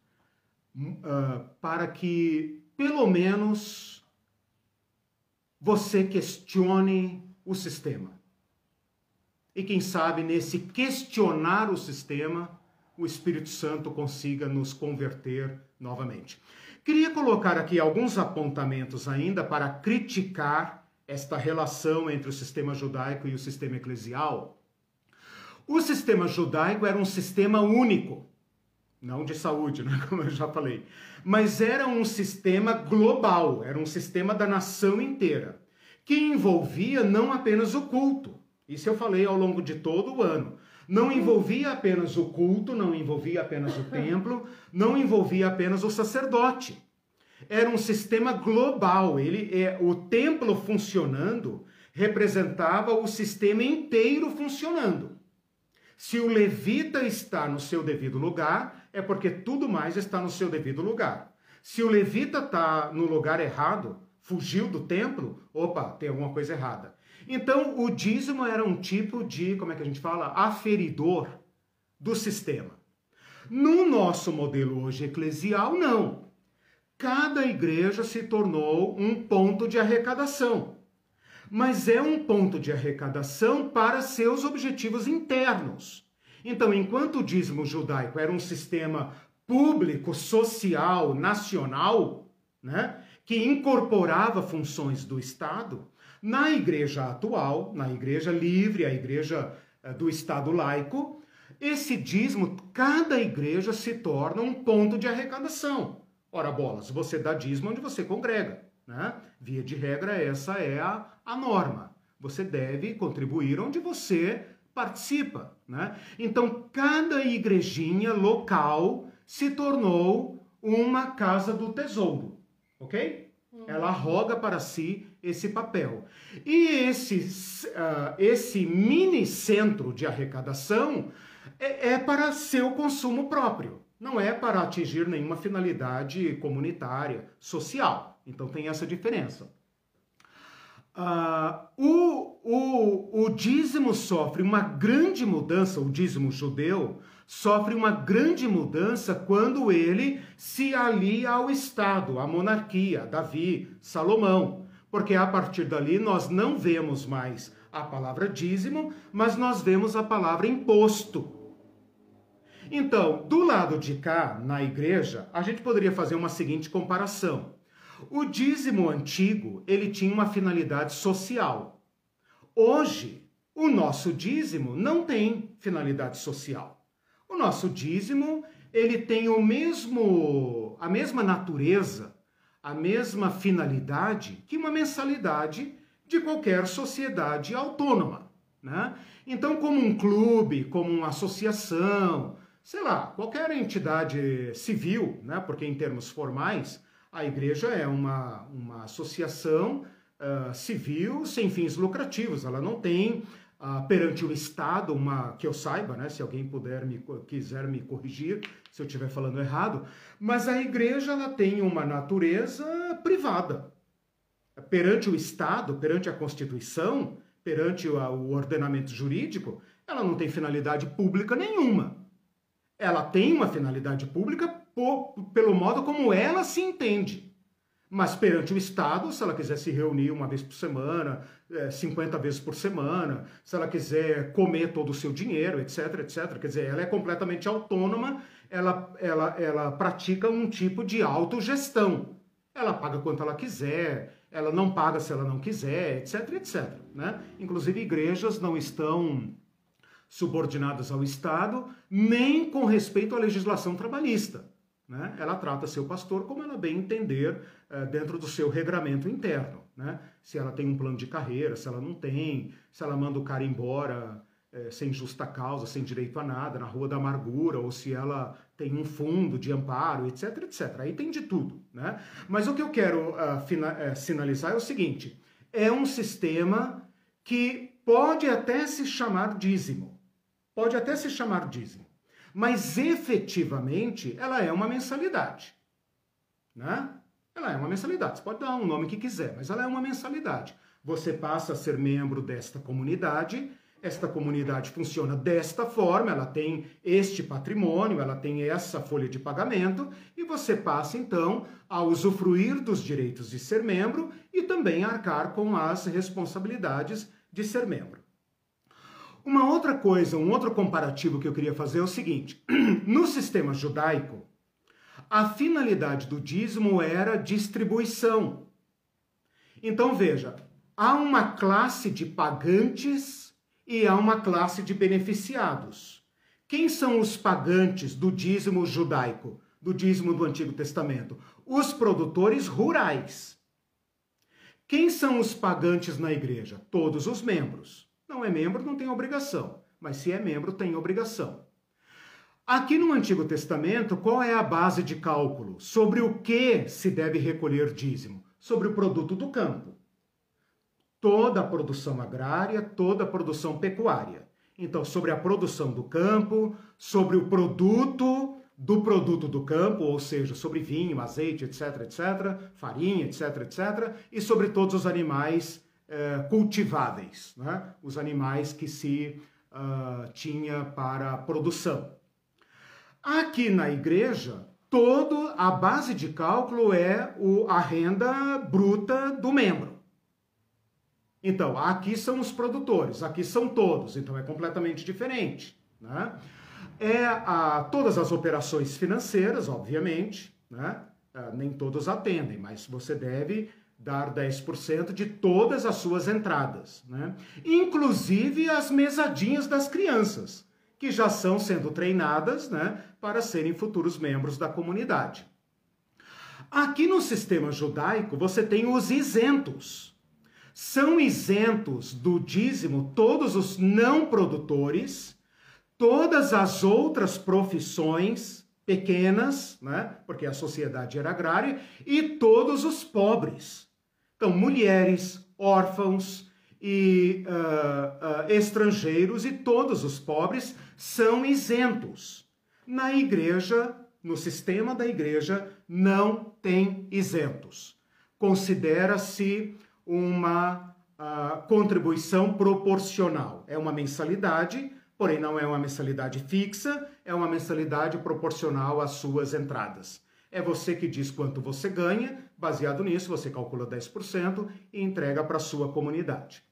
uh, para que, pelo menos, você questione o sistema. E quem sabe, nesse questionar o sistema, o Espírito Santo consiga nos converter novamente. Queria colocar aqui alguns apontamentos ainda para criticar esta relação entre o sistema judaico e o sistema eclesial. O sistema judaico era um sistema único, não de saúde, né, como eu já falei, mas era um sistema global, era um sistema da nação inteira, que envolvia não apenas o culto. Isso eu falei ao longo de todo o ano. Não envolvia apenas o culto, não envolvia apenas o templo, não envolvia apenas o sacerdote. Era um sistema global. Ele é o templo funcionando representava o sistema inteiro funcionando. Se o levita está no seu devido lugar, é porque tudo mais está no seu devido lugar. Se o levita está no lugar errado, fugiu do templo, opa, tem alguma coisa errada. Então, o dízimo era um tipo de, como é que a gente fala, aferidor do sistema. No nosso modelo hoje eclesial, não. Cada igreja se tornou um ponto de arrecadação. Mas é um ponto de arrecadação para seus objetivos internos. Então, enquanto o dízimo judaico era um sistema público, social, nacional, né, que incorporava funções do Estado, na igreja atual, na igreja livre, a igreja eh, do Estado laico, esse dízimo, cada igreja se torna um ponto de arrecadação. Ora, bolas, você dá dízimo onde você congrega. Né? Via de regra, essa é a, a norma. Você deve contribuir onde você participa. Né? Então, cada igrejinha local se tornou uma casa do tesouro, ok? Ela roga para si esse papel. E esse, uh, esse mini centro de arrecadação é, é para seu consumo próprio, não é para atingir nenhuma finalidade comunitária, social. Então tem essa diferença. Uh, o, o, o dízimo sofre uma grande mudança, o dízimo judeu sofre uma grande mudança quando ele se alia ao Estado, à monarquia, Davi, Salomão. Porque a partir dali nós não vemos mais a palavra dízimo, mas nós vemos a palavra imposto. Então, do lado de cá, na igreja, a gente poderia fazer uma seguinte comparação. O dízimo antigo, ele tinha uma finalidade social. Hoje, o nosso dízimo não tem finalidade social. O nosso dízimo, ele tem o mesmo a mesma natureza, a mesma finalidade que uma mensalidade de qualquer sociedade autônoma, né? Então, como um clube, como uma associação, sei lá, qualquer entidade civil, né? Porque em termos formais, a igreja é uma, uma associação uh, civil sem fins lucrativos, ela não tem uh, perante o Estado uma que eu saiba, né, se alguém puder me quiser me corrigir se eu estiver falando errado, mas a igreja ela tem uma natureza privada. Perante o Estado, perante a Constituição, perante o, o ordenamento jurídico, ela não tem finalidade pública nenhuma. Ela tem uma finalidade pública por, pelo modo como ela se entende. Mas perante o Estado, se ela quiser se reunir uma vez por semana, é, 50 vezes por semana, se ela quiser comer todo o seu dinheiro, etc, etc, quer dizer, ela é completamente autônoma, ela, ela, ela pratica um tipo de autogestão. Ela paga quanto ela quiser, ela não paga se ela não quiser, etc, etc. Né? Inclusive, igrejas não estão subordinadas ao Estado, nem com respeito à legislação trabalhista. Né? Ela trata seu pastor como ela bem entender eh, dentro do seu regramento interno. Né? Se ela tem um plano de carreira, se ela não tem, se ela manda o cara embora eh, sem justa causa, sem direito a nada, na rua da amargura, ou se ela tem um fundo de amparo, etc, etc. Aí tem de tudo. Né? Mas o que eu quero uh, sinalizar é o seguinte: é um sistema que pode até se chamar dízimo. Pode até se chamar dízimo mas efetivamente ela é uma mensalidade. né? Ela é uma mensalidade. Você pode dar um nome que quiser, mas ela é uma mensalidade. Você passa a ser membro desta comunidade. Esta comunidade funciona desta forma, ela tem este patrimônio, ela tem essa folha de pagamento, e você passa então a usufruir dos direitos de ser membro e também arcar com as responsabilidades de ser membro. Uma outra coisa, um outro comparativo que eu queria fazer é o seguinte: no sistema judaico, a finalidade do dízimo era distribuição. Então veja, há uma classe de pagantes e há uma classe de beneficiados. Quem são os pagantes do dízimo judaico, do dízimo do Antigo Testamento? Os produtores rurais. Quem são os pagantes na igreja? Todos os membros. Não é membro, não tem obrigação, mas se é membro, tem obrigação. Aqui no Antigo Testamento, qual é a base de cálculo? Sobre o que se deve recolher dízimo? Sobre o produto do campo. Toda a produção agrária, toda a produção pecuária. Então, sobre a produção do campo, sobre o produto do produto do campo, ou seja, sobre vinho, azeite, etc, etc, farinha, etc, etc, e sobre todos os animais cultiváveis, né? os animais que se uh, tinha para produção. Aqui na igreja, todo a base de cálculo é o, a renda bruta do membro. Então, aqui são os produtores, aqui são todos, então é completamente diferente. Né? É a, todas as operações financeiras, obviamente, né? É, nem todos atendem, mas você deve dar 10% de todas as suas entradas, né? inclusive as mesadinhas das crianças que já são sendo treinadas né, para serem futuros membros da comunidade. Aqui no sistema judaico você tem os isentos. São isentos do dízimo todos os não produtores, todas as outras profissões pequenas, né? Porque a sociedade era agrária, e todos os pobres. Então, mulheres, órfãos e uh, uh, estrangeiros e todos os pobres são isentos. Na igreja, no sistema da igreja, não tem isentos. Considera-se uma uh, contribuição proporcional. É uma mensalidade, porém não é uma mensalidade fixa, é uma mensalidade proporcional às suas entradas. É você que diz quanto você ganha, baseado nisso, você calcula 10% e entrega para a sua comunidade.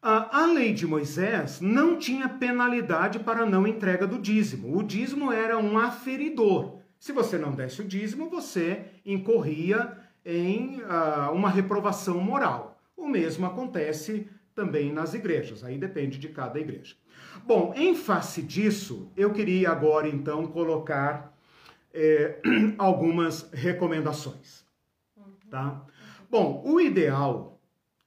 A lei de Moisés não tinha penalidade para não entrega do dízimo. O dízimo era um aferidor. Se você não desse o dízimo, você incorria em uh, uma reprovação moral. O mesmo acontece também nas igrejas, aí depende de cada igreja. Bom, em face disso, eu queria agora então colocar eh, algumas recomendações. Tá? Bom, o ideal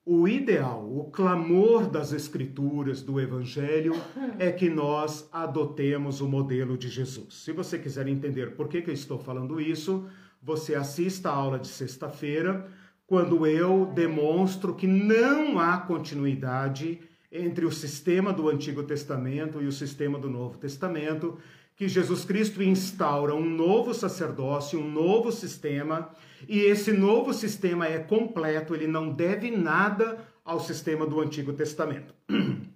o ideal, o clamor das Escrituras, do Evangelho, é que nós adotemos o modelo de Jesus. Se você quiser entender por que, que eu estou falando isso, você assista a aula de sexta-feira, quando eu demonstro que não há continuidade entre o sistema do Antigo Testamento e o sistema do Novo Testamento, que Jesus Cristo instaura um novo sacerdócio, um novo sistema, e esse novo sistema é completo, ele não deve nada ao sistema do Antigo Testamento.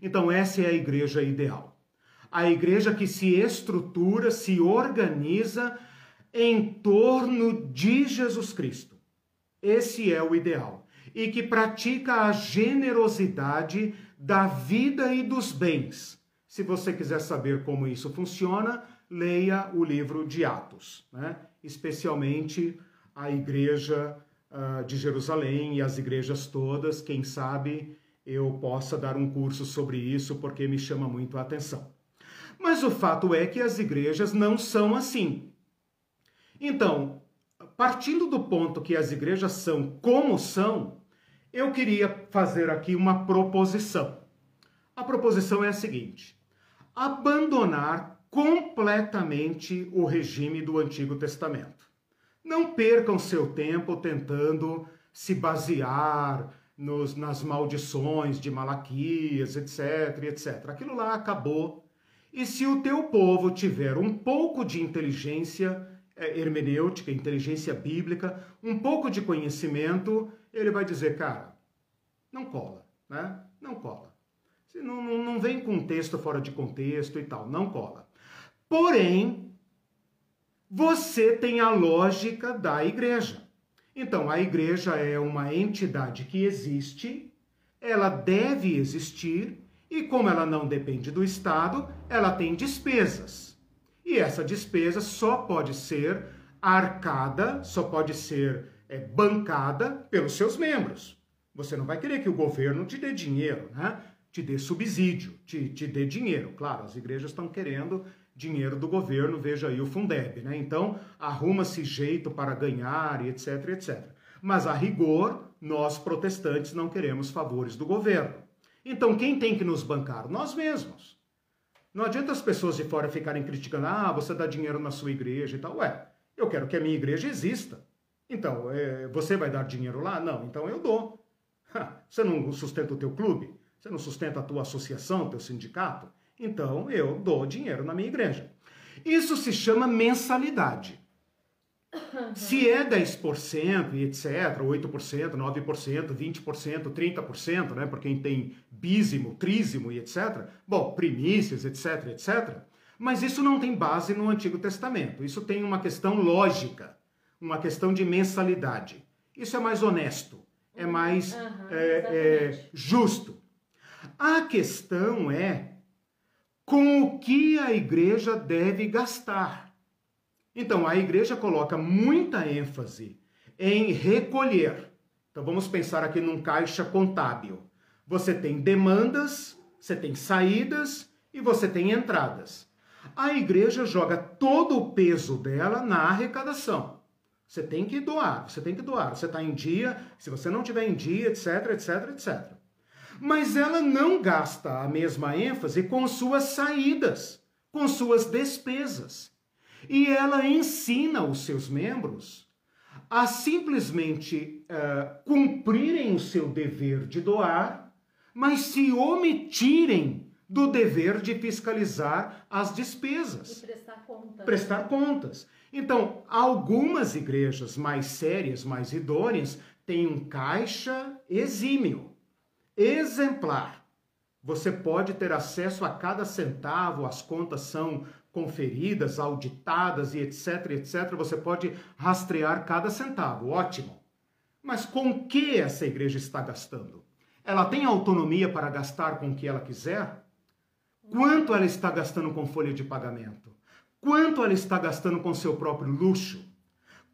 Então, essa é a igreja ideal. A igreja que se estrutura, se organiza em torno de Jesus Cristo. Esse é o ideal. E que pratica a generosidade da vida e dos bens se você quiser saber como isso funciona, leia o livro de Atos, né? especialmente a igreja uh, de Jerusalém e as igrejas todas. Quem sabe eu possa dar um curso sobre isso porque me chama muito a atenção. Mas o fato é que as igrejas não são assim. Então, partindo do ponto que as igrejas são como são, eu queria fazer aqui uma proposição. A proposição é a seguinte: abandonar completamente o regime do Antigo Testamento. Não percam seu tempo tentando se basear nos, nas maldições de Malaquias, etc, etc. Aquilo lá acabou. E se o teu povo tiver um pouco de inteligência, é, hermenêutica, inteligência bíblica, um pouco de conhecimento, ele vai dizer, cara, não cola, né? Não cola. Não, não, não vem com texto fora de contexto e tal, não cola. Porém, você tem a lógica da igreja. Então, a igreja é uma entidade que existe, ela deve existir, e como ela não depende do Estado, ela tem despesas. E essa despesa só pode ser arcada, só pode ser é, bancada pelos seus membros. Você não vai querer que o governo te dê dinheiro, né? Te dê subsídio, te, te dê dinheiro. Claro, as igrejas estão querendo dinheiro do governo, veja aí o Fundeb, né? Então, arruma-se jeito para ganhar e etc, etc. Mas a rigor, nós protestantes não queremos favores do governo. Então, quem tem que nos bancar? Nós mesmos. Não adianta as pessoas de fora ficarem criticando, ah, você dá dinheiro na sua igreja e tal. Ué, eu quero que a minha igreja exista. Então, é, você vai dar dinheiro lá? Não, então eu dou. Você não sustenta o teu clube? Você não sustenta a tua associação, teu sindicato? Então eu dou dinheiro na minha igreja. Isso se chama mensalidade. Se é 10% e etc, 8%, 9%, 20%, 30%, né, para quem tem bízimo, trízimo e etc, bom, primícias, etc, etc, mas isso não tem base no Antigo Testamento. Isso tem uma questão lógica, uma questão de mensalidade. Isso é mais honesto, é mais uhum, é, é, justo. A questão é com o que a igreja deve gastar. Então, a igreja coloca muita ênfase em recolher. Então, vamos pensar aqui num caixa contábil. Você tem demandas, você tem saídas e você tem entradas. A igreja joga todo o peso dela na arrecadação. Você tem que doar, você tem que doar. Você está em dia, se você não tiver em dia, etc, etc, etc mas ela não gasta a mesma ênfase com suas saídas, com suas despesas. E ela ensina os seus membros a simplesmente uh, cumprirem o seu dever de doar, mas se omitirem do dever de fiscalizar as despesas. E prestar contas. Prestar contas. Então, algumas igrejas mais sérias, mais idôneas, têm um caixa exímio exemplar. Você pode ter acesso a cada centavo, as contas são conferidas, auditadas e etc, etc. Você pode rastrear cada centavo, ótimo. Mas com que essa igreja está gastando? Ela tem autonomia para gastar com o que ela quiser? Quanto ela está gastando com folha de pagamento? Quanto ela está gastando com seu próprio luxo?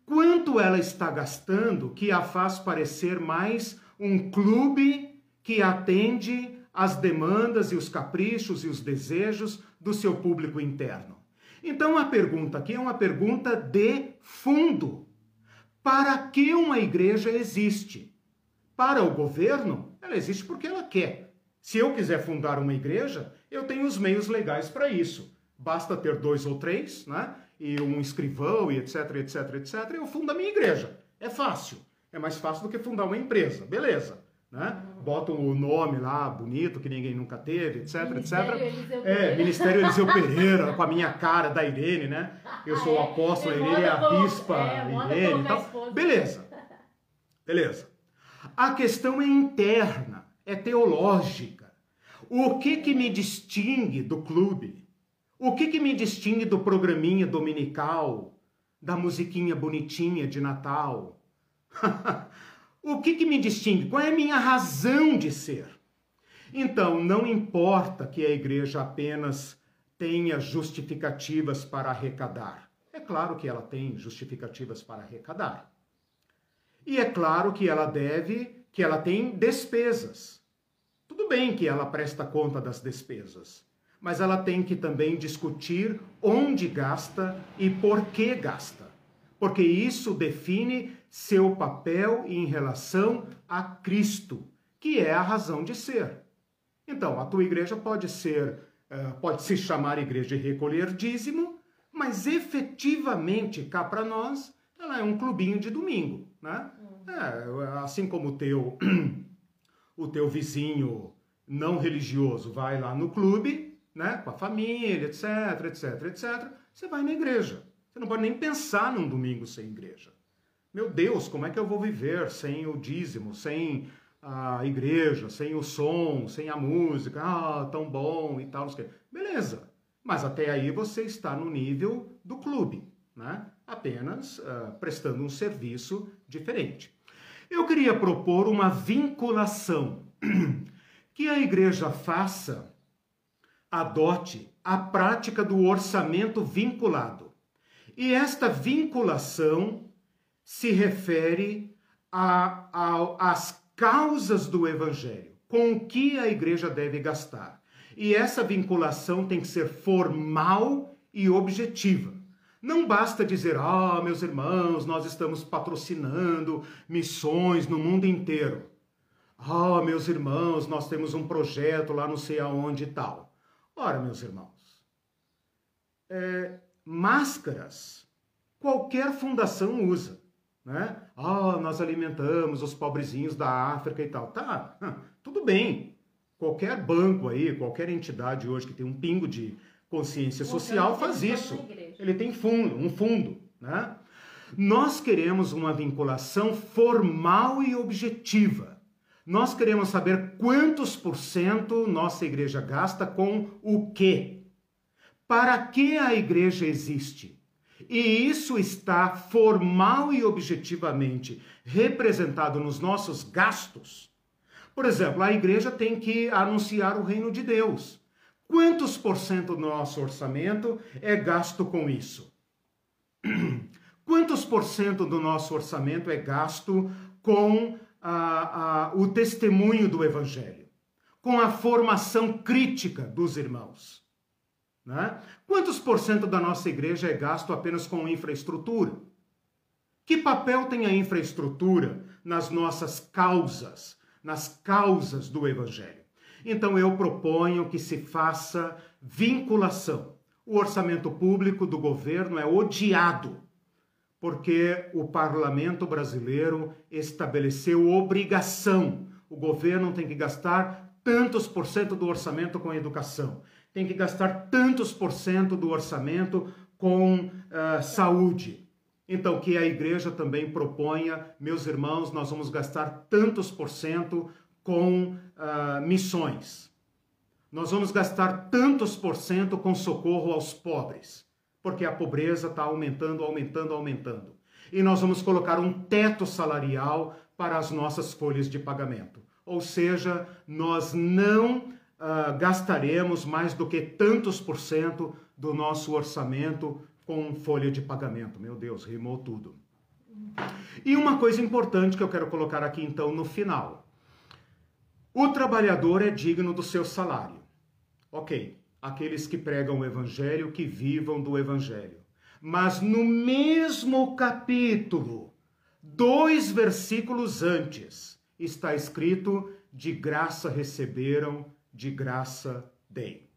Quanto ela está gastando que a faz parecer mais um clube que atende às demandas e os caprichos e os desejos do seu público interno. Então a pergunta aqui é uma pergunta de fundo. Para que uma igreja existe? Para o governo, ela existe porque ela quer. Se eu quiser fundar uma igreja, eu tenho os meios legais para isso. Basta ter dois ou três, né? E um escrivão e etc, etc, etc. Eu fundo a minha igreja. É fácil. É mais fácil do que fundar uma empresa. Beleza né? Botam o nome lá, bonito, que ninguém nunca teve, etc, Ministério etc. Eliseu é. Ministério Eliseu Pereira, com a minha cara da Irene, né? Eu sou o Ah, é? apóstolo, É, Irene é a bispa é, Irene e tal. esposa. Beleza. Beleza. A questão é interna, é teológica. O que que me distingue do clube? O que que me distingue do programinha dominical, da musiquinha bonitinha de Natal? O que, que me distingue? Qual é a minha razão de ser? Então, não importa que a igreja apenas tenha justificativas para arrecadar. É claro que ela tem justificativas para arrecadar. E é claro que ela deve, que ela tem despesas. Tudo bem que ela presta conta das despesas, mas ela tem que também discutir onde gasta e por que gasta. Porque isso define seu papel em relação a Cristo, que é a razão de ser. Então, a tua igreja pode ser, eh, pode se chamar igreja de recolher dízimo, mas efetivamente, cá para nós, ela é um clubinho de domingo, né? É, assim como o teu, o teu vizinho não religioso vai lá no clube, né, com a família, etc, etc, etc, você vai na igreja. Você não pode nem pensar num domingo sem igreja. Meu Deus, como é que eu vou viver sem o dízimo, sem a igreja, sem o som, sem a música? Ah, tão bom e tal. Beleza, mas até aí você está no nível do clube, né? apenas uh, prestando um serviço diferente. Eu queria propor uma vinculação que a igreja faça, adote a prática do orçamento vinculado. E esta vinculação se refere às causas do evangelho, com o que a igreja deve gastar. E essa vinculação tem que ser formal e objetiva. Não basta dizer, ah, meus irmãos, nós estamos patrocinando missões no mundo inteiro. Ah, meus irmãos, nós temos um projeto lá não sei aonde e tal. Ora, meus irmãos, é, máscaras qualquer fundação usa. Né? Ah, nós alimentamos os pobrezinhos da África e tal. Tá, tudo bem. Qualquer banco aí, qualquer entidade hoje que tem um pingo de consciência social faz isso. Ele tem fundo, um fundo, né? Nós queremos uma vinculação formal e objetiva. Nós queremos saber quantos por cento nossa igreja gasta com o quê? Para que a igreja existe? E isso está formal e objetivamente representado nos nossos gastos. Por exemplo, a igreja tem que anunciar o reino de Deus. Quantos por cento do nosso orçamento é gasto com isso? Quantos por cento do nosso orçamento é gasto com o testemunho do Evangelho? Com a formação crítica dos irmãos? Né? Quantos por cento da nossa igreja é gasto apenas com infraestrutura? Que papel tem a infraestrutura nas nossas causas, nas causas do Evangelho? Então eu proponho que se faça vinculação. O orçamento público do governo é odiado porque o parlamento brasileiro estabeleceu obrigação. O governo tem que gastar tantos por cento do orçamento com educação, tem que gastar tantos por cento do orçamento com uh, saúde. Então, que a igreja também proponha, meus irmãos, nós vamos gastar tantos por cento com uh, missões. Nós vamos gastar tantos por cento com socorro aos pobres, porque a pobreza está aumentando, aumentando, aumentando. E nós vamos colocar um teto salarial para as nossas folhas de pagamento. Ou seja, nós não uh, gastaremos mais do que tantos por cento do nosso orçamento com folha de pagamento. Meu Deus, rimou tudo. E uma coisa importante que eu quero colocar aqui então no final. O trabalhador é digno do seu salário. Ok, aqueles que pregam o evangelho, que vivam do evangelho. Mas no mesmo capítulo, dois versículos antes, está escrito: de graça receberam, de graça deem.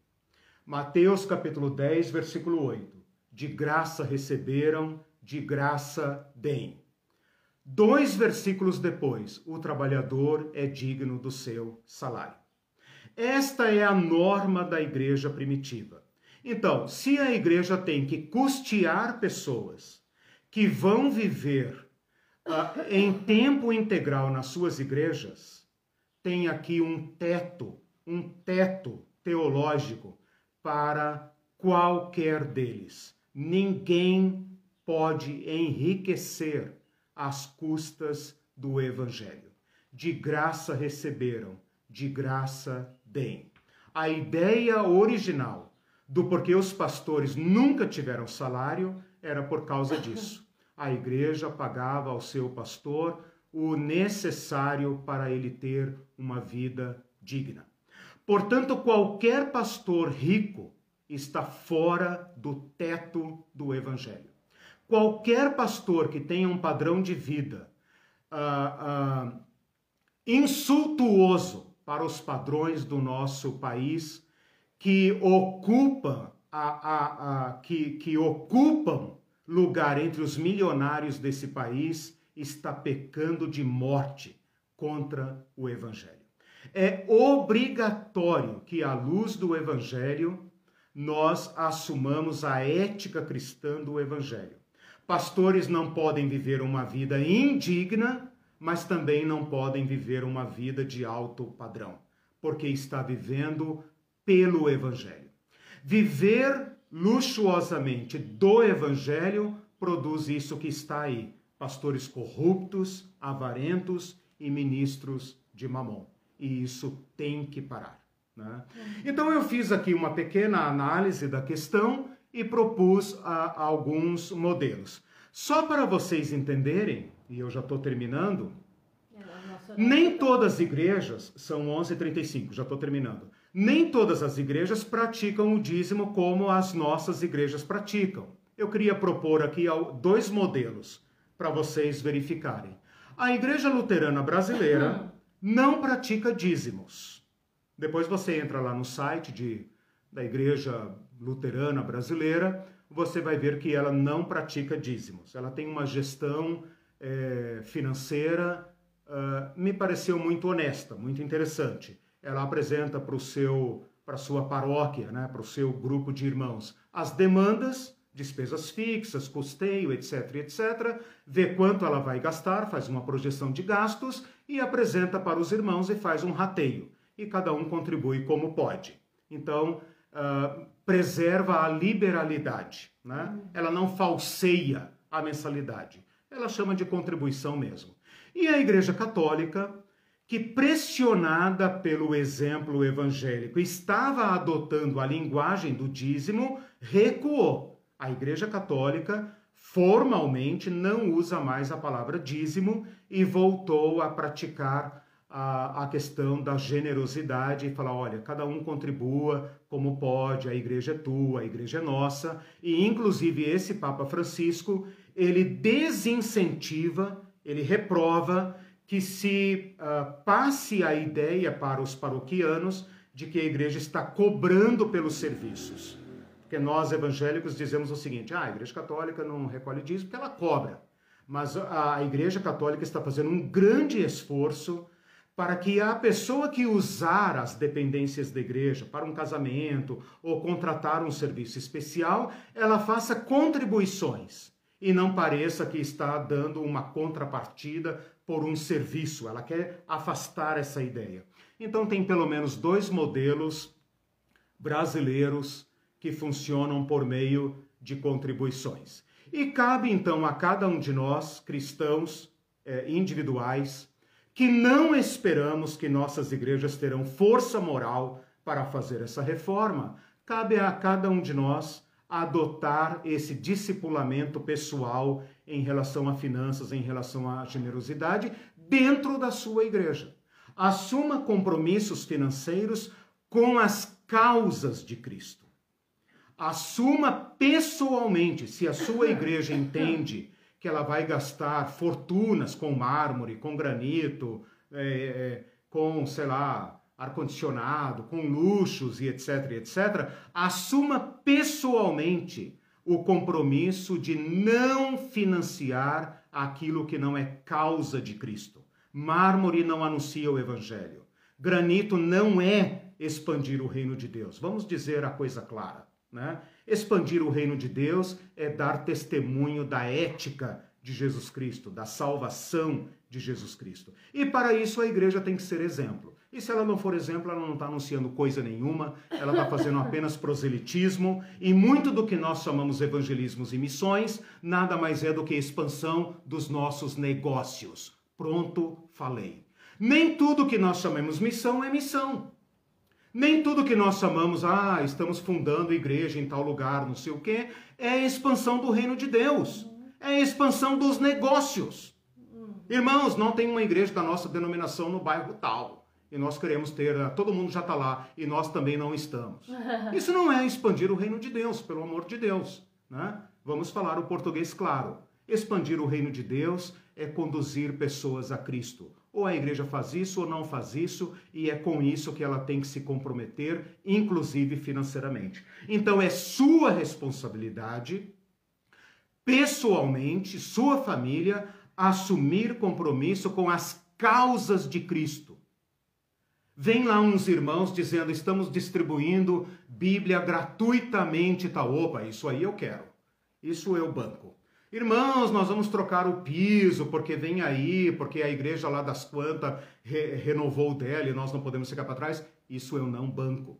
Mateus capítulo 10, versículo 8. De graça receberam, de graça deem. Dois versículos depois, o trabalhador é digno do seu salário. Esta é a norma da igreja primitiva. Então, se a igreja tem que custear pessoas que vão viver uh, em tempo integral nas suas igrejas, tem aqui um teto, um teto teológico para qualquer deles. Ninguém pode enriquecer às custas do Evangelho. De graça receberam, de graça deem. A ideia original do porquê os pastores nunca tiveram salário era por causa disso. A igreja pagava ao seu pastor o necessário para ele ter uma vida digna. Portanto, qualquer pastor rico está fora do teto do evangelho. Qualquer pastor que tenha um padrão de vida uh, uh, insultuoso para os padrões do nosso país, que ocupam, a, a, a, que, que ocupam lugar entre os milionários desse país, está pecando de morte contra o Evangelho. É obrigatório que, à luz do Evangelho, nós assumamos a ética cristã do Evangelho. Pastores não podem viver uma vida indigna, mas também não podem viver uma vida de alto padrão, porque está vivendo pelo Evangelho. Viver luxuosamente do Evangelho produz isso que está aí: pastores corruptos, avarentos e ministros de mamon. E isso tem que parar. Né? Então eu fiz aqui uma pequena análise da questão e propus alguns modelos. Só para vocês entenderem, e eu já estou terminando, nem todas as igrejas, são 11h35, já estou terminando, nem todas as igrejas praticam o dízimo como as nossas igrejas praticam. Eu queria propor aqui dois modelos para vocês verificarem. A Igreja Luterana Brasileira não pratica dízimos. Depois você entra lá no site de, da Igreja Luterana Brasileira, você vai ver que ela não pratica dízimos. Ela tem uma gestão é, financeira, uh, me pareceu muito honesta, muito interessante. Ela apresenta para o seu para sua paróquia, né, para o seu grupo de irmãos, as demandas, despesas fixas, custeio, etc, etc, vê quanto ela vai gastar, faz uma projeção de gastos e apresenta para os irmãos e faz um rateio e cada um contribui como pode. Então, uh, preserva a liberalidade, né? Ela não falseia a mensalidade, ela chama de contribuição mesmo. E a Igreja Católica, que pressionada pelo exemplo evangélico estava adotando a linguagem do dízimo, recuou. A Igreja Católica formalmente não usa mais a palavra dízimo e voltou a praticar a, a questão da generosidade e falar: olha, cada um contribua como pode, a igreja é tua, a igreja é nossa. E, inclusive, esse Papa Francisco ele desincentiva, ele reprova que se uh, passe a ideia para os paroquianos de que a igreja está cobrando pelos serviços. Porque nós evangélicos dizemos o seguinte: ah, a igreja católica não recolhe dízimo porque ela cobra. Mas a igreja católica está fazendo um grande esforço para que a pessoa que usar as dependências da igreja para um casamento ou contratar um serviço especial, ela faça contribuições e não pareça que está dando uma contrapartida por um serviço. Ela quer afastar essa ideia. Então tem pelo menos dois modelos brasileiros que funcionam por meio de contribuições. E cabe então a cada um de nós, cristãos eh, individuais, que não esperamos que nossas igrejas terão força moral para fazer essa reforma. Cabe a cada um de nós adotar esse discipulamento pessoal em relação a finanças, em relação à generosidade, dentro da sua igreja. Assuma compromissos financeiros com as causas de Cristo. Assuma pessoalmente, se a sua igreja entende que ela vai gastar fortunas com mármore, com granito, é, é, com, sei lá, ar-condicionado, com luxos e etc, etc, assuma pessoalmente o compromisso de não financiar aquilo que não é causa de Cristo. Mármore não anuncia o evangelho. Granito não é expandir o reino de Deus. Vamos dizer a coisa clara, né? Expandir o reino de Deus é dar testemunho da ética de Jesus Cristo, da salvação de Jesus Cristo. E para isso a igreja tem que ser exemplo. E se ela não for exemplo, ela não está anunciando coisa nenhuma, ela está fazendo apenas proselitismo, e muito do que nós chamamos evangelismos e missões nada mais é do que expansão dos nossos negócios. Pronto, falei. Nem tudo que nós chamamos missão é missão. Nem tudo que nós chamamos, ah, estamos fundando igreja em tal lugar, não sei o quê, é a expansão do reino de Deus. É a expansão dos negócios. Irmãos, não tem uma igreja da nossa denominação no bairro tal. E nós queremos ter, ah, todo mundo já está lá e nós também não estamos. Isso não é expandir o reino de Deus, pelo amor de Deus. Né? Vamos falar o português claro. Expandir o reino de Deus é conduzir pessoas a Cristo. Ou a igreja faz isso ou não faz isso, e é com isso que ela tem que se comprometer, inclusive financeiramente. Então é sua responsabilidade, pessoalmente, sua família, assumir compromisso com as causas de Cristo. Vem lá uns irmãos dizendo: estamos distribuindo Bíblia gratuitamente, tá? Opa, isso aí eu quero. Isso eu banco. Irmãos, nós vamos trocar o piso, porque vem aí, porque a igreja lá das quantas re renovou dela e nós não podemos ficar para trás. Isso eu não banco.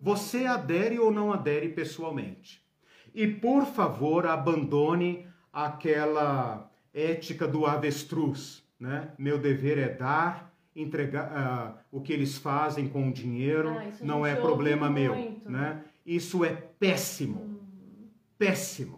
Você adere ou não adere pessoalmente. E por favor, abandone aquela ética do avestruz, né? Meu dever é dar, entregar uh, o que eles fazem com o dinheiro, ah, não é problema meu, muito. né? Isso é péssimo, hum. péssimo.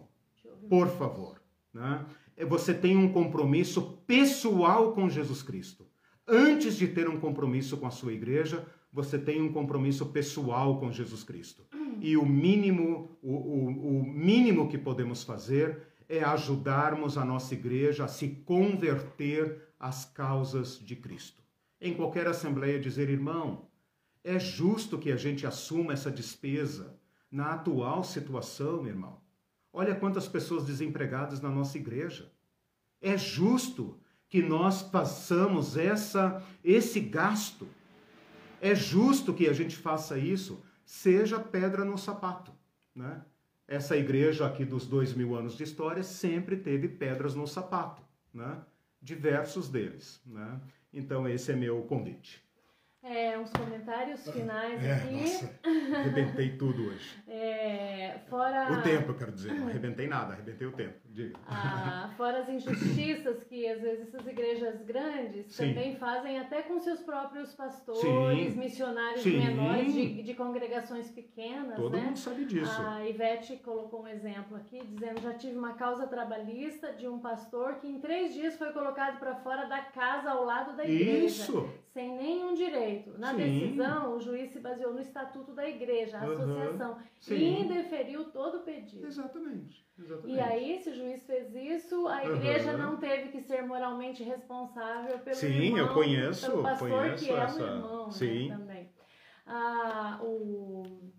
Por favor, né? É, você tem um compromisso pessoal com Jesus Cristo. Antes de ter um compromisso com a sua igreja, você tem um compromisso pessoal com Jesus Cristo. E o mínimo, o, o, o mínimo que podemos fazer é ajudarmos a nossa igreja a se converter às causas de Cristo. Em qualquer assembleia dizer, irmão, é justo que a gente assuma essa despesa na atual situação, irmão. Olha quantas pessoas desempregadas na nossa igreja. É justo que nós façamos essa esse gasto. É justo que a gente faça isso, seja pedra no sapato, né? essa igreja aqui dos dois mil anos de história sempre teve pedras no sapato, né? diversos deles. Né? Então, esse é meu convite. É, uns comentários finais é, aqui. Nossa, arrebentei tudo hoje. É, fora... O tempo, eu quero dizer. Não arrebentei nada, arrebentei o tempo. Diga. Ah, fora as injustiças que às vezes essas igrejas grandes Sim. também fazem até com seus próprios pastores, Sim. missionários Sim. menores de, de, congregações pequenas. Todo né? mundo sabe disso. A Ivete colocou um exemplo aqui, dizendo já tive uma causa trabalhista de um pastor que em três dias foi colocado para fora da casa ao lado da igreja. Isso! Sem nenhum direito. Na decisão, o juiz se baseou no estatuto da igreja, a uhum. associação, e indeferiu todo o pedido. Exatamente. Exatamente. E aí, se o juiz fez isso, a igreja uhum. não teve que ser moralmente responsável pelo Sim, irmão, eu conheço, pelo pastor conheço que essa... é um irmão né, Sim. Né, também. Ah, o,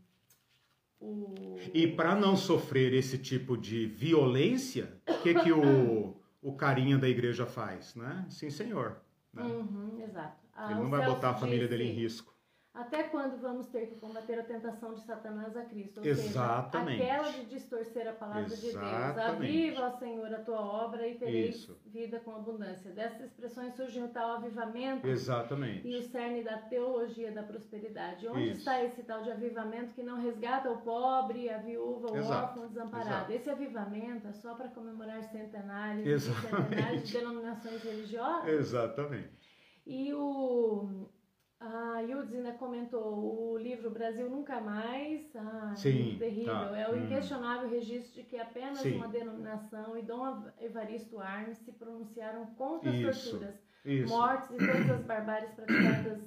o... E para não sofrer esse tipo de violência, o que, que o, o carinha da igreja faz? Né? Sim, senhor. Né? Uhum, exato. Ah, Ele não vai botar a família disse... dele em risco. Até quando vamos ter que combater a tentação de Satanás a Cristo? Ou Exatamente. Seja, aquela de distorcer a palavra Exatamente. de Deus. Aviva, Senhor, a tua obra e tereis Isso. vida com abundância. Dessas expressões surge o tal avivamento. Exatamente. E o cerne da teologia da prosperidade. Onde Isso. está esse tal de avivamento que não resgata o pobre, a viúva, o Exato. órfão, o desamparado? Exato. Esse avivamento é só para comemorar centenários centenários de denominações religiosas? Exatamente. E o a Yudes ainda comentou o livro Brasil Nunca Mais. Ah, Sim, terrível. Tá. É o hum. inquestionável registro de que apenas Sim. uma denominação e Dom Evaristo Arnes se pronunciaram contra as Isso. torturas, Isso. mortes e todas as barbáries praticadas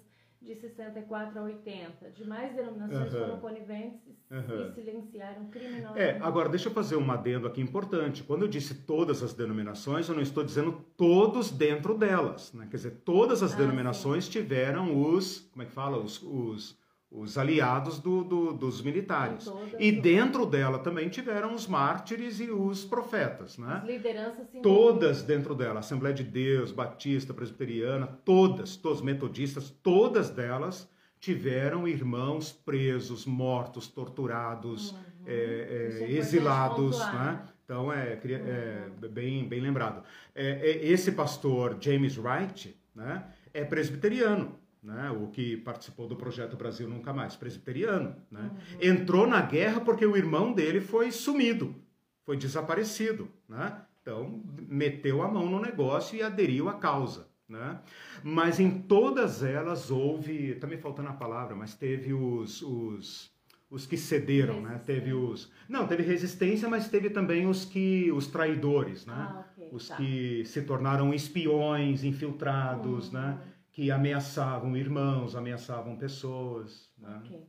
de 64 a 80. Demais denominações uhum. foram coniventes uhum. e silenciaram criminalmente. É, agora deixa eu fazer um adendo aqui importante. Quando eu disse todas as denominações, eu não estou dizendo todos dentro delas. Né? Quer dizer, todas as ah, denominações sim. tiveram os, como é que fala, os, os os aliados do, do, dos militares. E dentro dela também tiveram os mártires e os profetas, né? As lideranças Todas dentro dela, Assembleia de Deus, Batista, Presbiteriana, todas, todos metodistas, todas delas tiveram irmãos presos, mortos, torturados, uhum. é, é, exilados, né? Então é, é uhum. bem, bem lembrado. É, é, esse pastor James Wright, né? É presbiteriano né, o que participou do projeto Brasil Nunca Mais, presbiteriano. Né? Uhum. Entrou na guerra porque o irmão dele foi sumido, foi desaparecido. Né? Então, meteu a mão no negócio e aderiu à causa. Né? Mas em todas elas houve, está me faltando a palavra, mas teve os, os, os que cederam, né? Teve os, não, teve resistência, mas teve também os que, os traidores, né? Ah, okay, os tá. que se tornaram espiões, infiltrados, uhum. né? Que ameaçavam irmãos, ameaçavam pessoas. Né? Okay.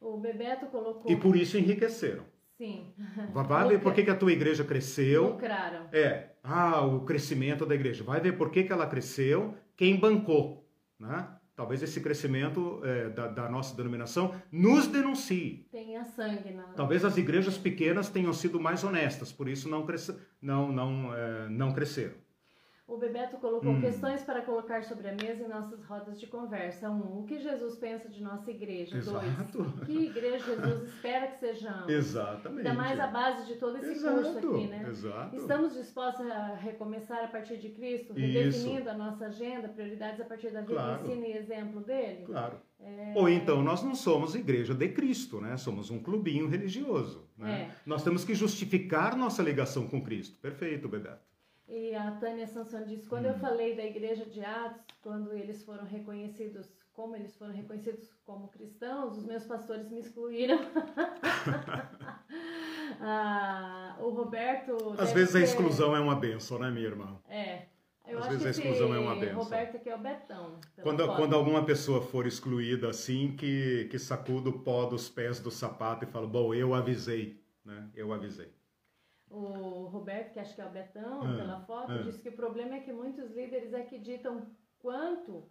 O Bebeto colocou. E por isso enriqueceram. Sim. Vai ver por que, que a tua igreja cresceu. Lucraram. É. Ah, o crescimento da igreja. Vai ver por que, que ela cresceu, quem bancou. Né? Talvez esse crescimento é, da, da, nossa denominação nos denuncie. Tenha sangue na. Talvez as igrejas pequenas tenham sido mais honestas, por isso não, cresce, não, não, é, não cresceram. O Bebeto colocou hum. questões para colocar sobre a mesa em nossas rodas de conversa. Um, o que Jesus pensa de nossa igreja? Exato. Dois, que igreja Jesus espera que sejamos? Exatamente. Ainda mais a base de todo esse Exato. curso aqui, né? Exato. Estamos dispostos a recomeçar a partir de Cristo, redefinindo a nossa agenda, prioridades a partir da vida, claro. ensino e exemplo dele? Claro. É... Ou então nós não somos igreja de Cristo, né? Somos um clubinho religioso. Né? É. Nós temos que justificar nossa ligação com Cristo. Perfeito, Bebeto. E a Tânia Sansone disse, quando hum. eu falei da igreja de Atos, quando eles foram reconhecidos, como eles foram reconhecidos como cristãos, os meus pastores me excluíram. ah, o Roberto... Às vezes a exclusão é uma benção, né, minha irmã? É. Eu Às vezes a exclusão é uma benção. Roberto aqui é o Betão. Quando, quando alguma pessoa for excluída assim, que, que sacuda o pó dos pés do sapato e fala, bom, eu avisei, né? Eu avisei. O Roberto, que acho que é o Betão, ah, pela foto, ah. disse que o problema é que muitos líderes é que ditam quanto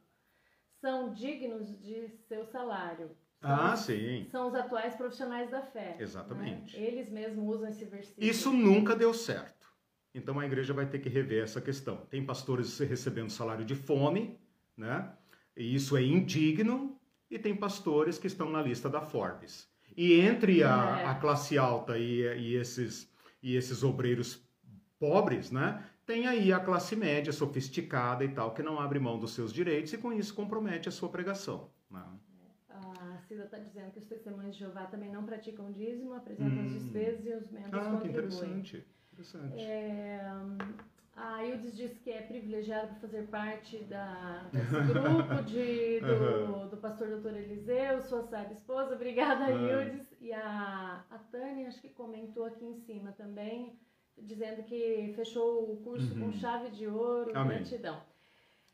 são dignos de seu salário. São, ah, sim. São os atuais profissionais da fé. Exatamente. Né? Eles mesmos usam esse versículo. Isso nunca deu certo. Então a igreja vai ter que rever essa questão. Tem pastores recebendo salário de fome, né? E isso é indigno, e tem pastores que estão na lista da Forbes. E entre a, é. a classe alta e, e esses e esses obreiros pobres, né? Tem aí a classe média sofisticada e tal, que não abre mão dos seus direitos e com isso compromete a sua pregação. Né? A Cida está dizendo que os testemunhos de Jeová também não praticam dízimo, apresentam hum. as despesas e os membros ah, contribuem. Que interessante. interessante. É, a Ildes disse que é privilegiada por fazer parte da, desse grupo de, do, uhum. do pastor doutor Eliseu, sua sábia esposa. Obrigada, uhum. Ildes. E a, a Tânia, acho que comentou aqui em cima também, dizendo que fechou o curso uhum. com chave de ouro, Amém. gratidão.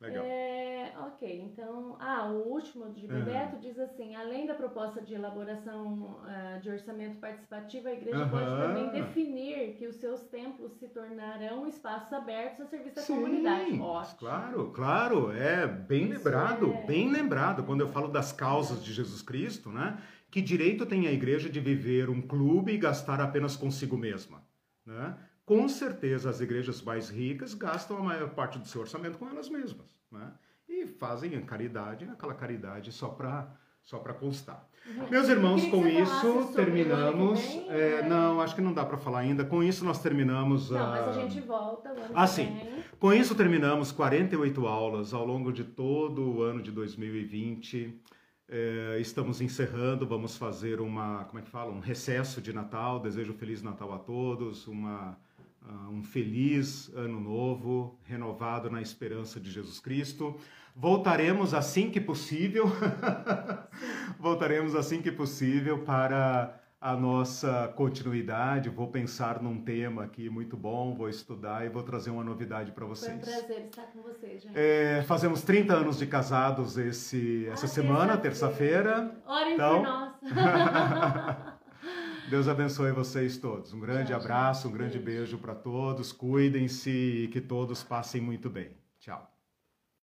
Legal. É, ok, então, ah, o último de Bebeto uhum. diz assim, além da proposta de elaboração uh, de orçamento participativo, a igreja uhum. pode também definir que os seus templos se tornarão espaços abertos a serviço da Sim, comunidade. Ótimo. Claro, claro, é bem Isso lembrado, é... bem lembrado, quando eu falo das causas de Jesus Cristo, né? Que direito tem a igreja de viver um clube e gastar apenas consigo mesma, né? Com certeza as igrejas mais ricas gastam a maior parte do seu orçamento com elas mesmas, né? E fazem a caridade, aquela caridade só para só para constar. Meus irmãos, com isso terminamos. É, não, acho que não dá para falar ainda. Com isso nós terminamos. Não, a... mas a gente volta. Ah, sim. Com isso terminamos 48 aulas ao longo de todo o ano de 2020. É, estamos encerrando, vamos fazer uma, como é que fala, um recesso de Natal. Desejo feliz Natal a todos, uma um feliz ano novo, renovado na esperança de Jesus Cristo. Voltaremos assim que possível, voltaremos assim que possível para a nossa continuidade. Vou pensar num tema aqui muito bom, vou estudar e vou trazer uma novidade para vocês. Foi um prazer estar com vocês, gente. É, fazemos 30 anos de casados esse, essa ah, semana, terça-feira. Orem então... por nós. Deus abençoe vocês todos. Um grande abraço, um grande beijo para todos. Cuidem-se e que todos passem muito bem. Tchau.